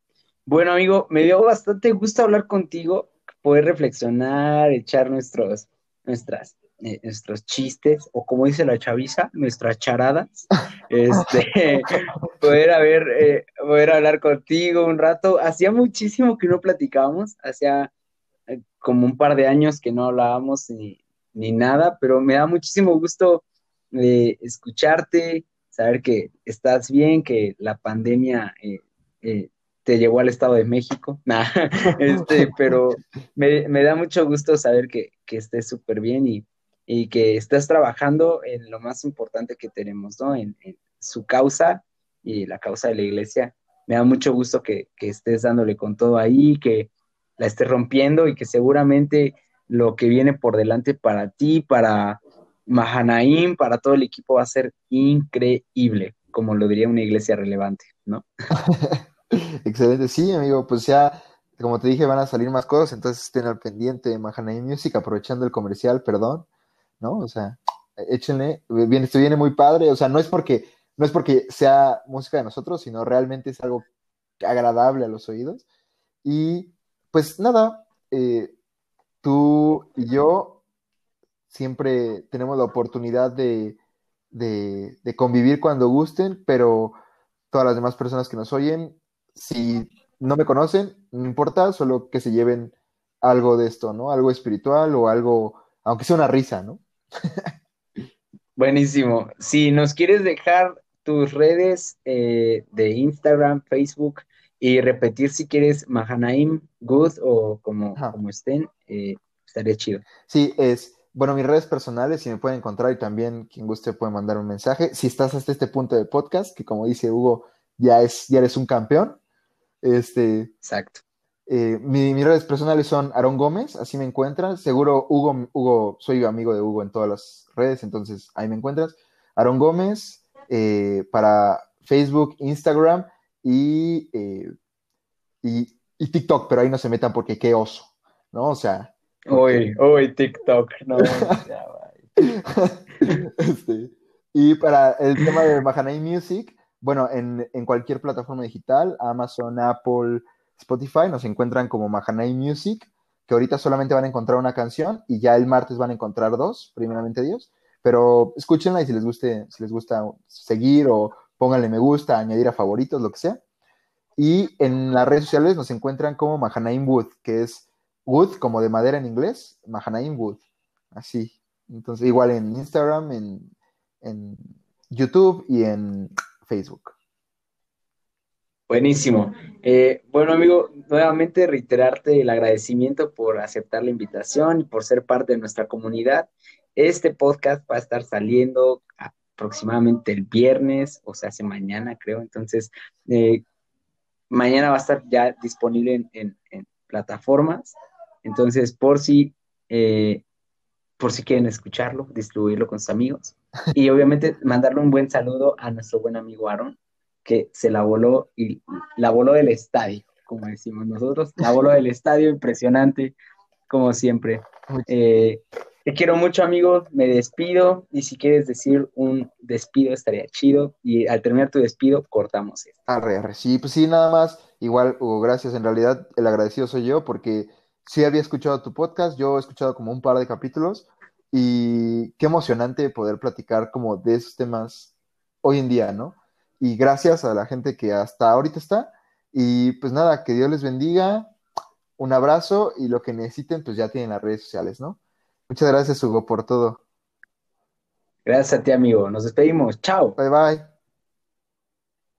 bueno, amigo, me dio bastante gusto hablar contigo, poder reflexionar, echar nuestros, nuestras, eh, nuestros chistes, o como dice la chaviza, nuestras charadas. este, poder haber, eh, poder hablar contigo un rato. Hacía muchísimo que no platicábamos, hacía eh, como un par de años que no hablábamos ni, ni nada, pero me da muchísimo gusto escucharte, saber que estás bien, que la pandemia te llegó al Estado de México, nah, este, pero me, me, da mucho gusto saber que, que estés súper bien y, y, que estás trabajando en lo más importante que tenemos, ¿no? En, su causa y la causa de la iglesia. Me da mucho gusto que, estés dándole con todo ahí, que la estés rompiendo y que seguramente lo que viene por delante para ti, para Mahanaim, para todo el equipo va a ser increíble, como lo diría una iglesia relevante, ¿no? Excelente, sí, amigo, pues ya, como te dije, van a salir más cosas, entonces estén al pendiente de Mahanaim Music, aprovechando el comercial, perdón, ¿no? O sea, échenle, viene, esto viene muy padre, o sea, no es porque no es porque sea música de nosotros, sino realmente es algo agradable a los oídos. Y pues nada, eh, tú y yo siempre tenemos la oportunidad de, de, convivir cuando gusten, pero todas las demás personas que nos oyen, si no me conocen, no importa, solo que se lleven algo de esto, ¿no? Algo espiritual o algo, aunque sea una risa, ¿no? Buenísimo. Si nos quieres dejar tus redes eh, de Instagram, Facebook y repetir si quieres Mahanaim Good o como, como estén, eh, estaría chido. Sí, es, bueno, mis redes personales, si me pueden encontrar y también quien guste puede mandar un mensaje. Si estás hasta este punto del podcast, que como dice Hugo, ya, es, ya eres un campeón. Este, Exacto. Eh, mis redes personales son Aaron Gómez, así me encuentras. Seguro Hugo, Hugo, soy amigo de Hugo en todas las redes, entonces ahí me encuentras. Aaron Gómez, eh, para Facebook, Instagram eh, y, y, TikTok, pero ahí no se metan porque qué oso, ¿no? O sea. Uy, uy, TikTok, no. este, y para el tema de Mahanay Music, bueno, en, en, cualquier plataforma digital, Amazon, Apple, Spotify, nos encuentran como Mahanay Music, que ahorita solamente van a encontrar una canción y ya el martes van a encontrar dos, primeramente Dios pero escúchenla y si les guste, si les gusta seguir o pónganle me gusta, añadir a favoritos, lo que sea. Y en las redes sociales nos encuentran como Mahanaim Wood, que es wood como de madera en inglés, Mahanaim Wood, así. Entonces, igual en Instagram, en, en YouTube y en Facebook. Buenísimo. Eh, bueno, amigo, nuevamente reiterarte el agradecimiento por aceptar la invitación y por ser parte de nuestra comunidad. Este podcast va a estar saliendo aproximadamente el viernes, o sea, hace mañana, creo. Entonces, eh, mañana va a estar ya disponible en, plataformas. Entonces, por si, eh, por si quieren escucharlo, distribuirlo con sus amigos. Y obviamente mandarle un buen saludo a nuestro buen amigo Aaron, que se la voló y la voló del estadio, como decimos nosotros, la voló del estadio, impresionante, como siempre. Eh, te quiero mucho, amigo. Me despido. Y si quieres decir un despido, estaría chido. Y al terminar tu despido, cortamos esto. Arre, arre. Sí, pues sí, nada más. Igual, Hugo, gracias. En realidad, el agradecido soy yo porque sí había escuchado tu podcast. Yo he escuchado como un par de capítulos. Y qué emocionante poder platicar como de esos temas hoy en día, ¿no? Y gracias a la gente que hasta ahorita está. Y pues nada, que Dios les bendiga. Un abrazo y lo que necesiten, pues ya tienen las redes sociales, ¿no? Muchas gracias, Hugo, por todo. Gracias a ti, amigo. Nos despedimos. Chao. Bye, bye.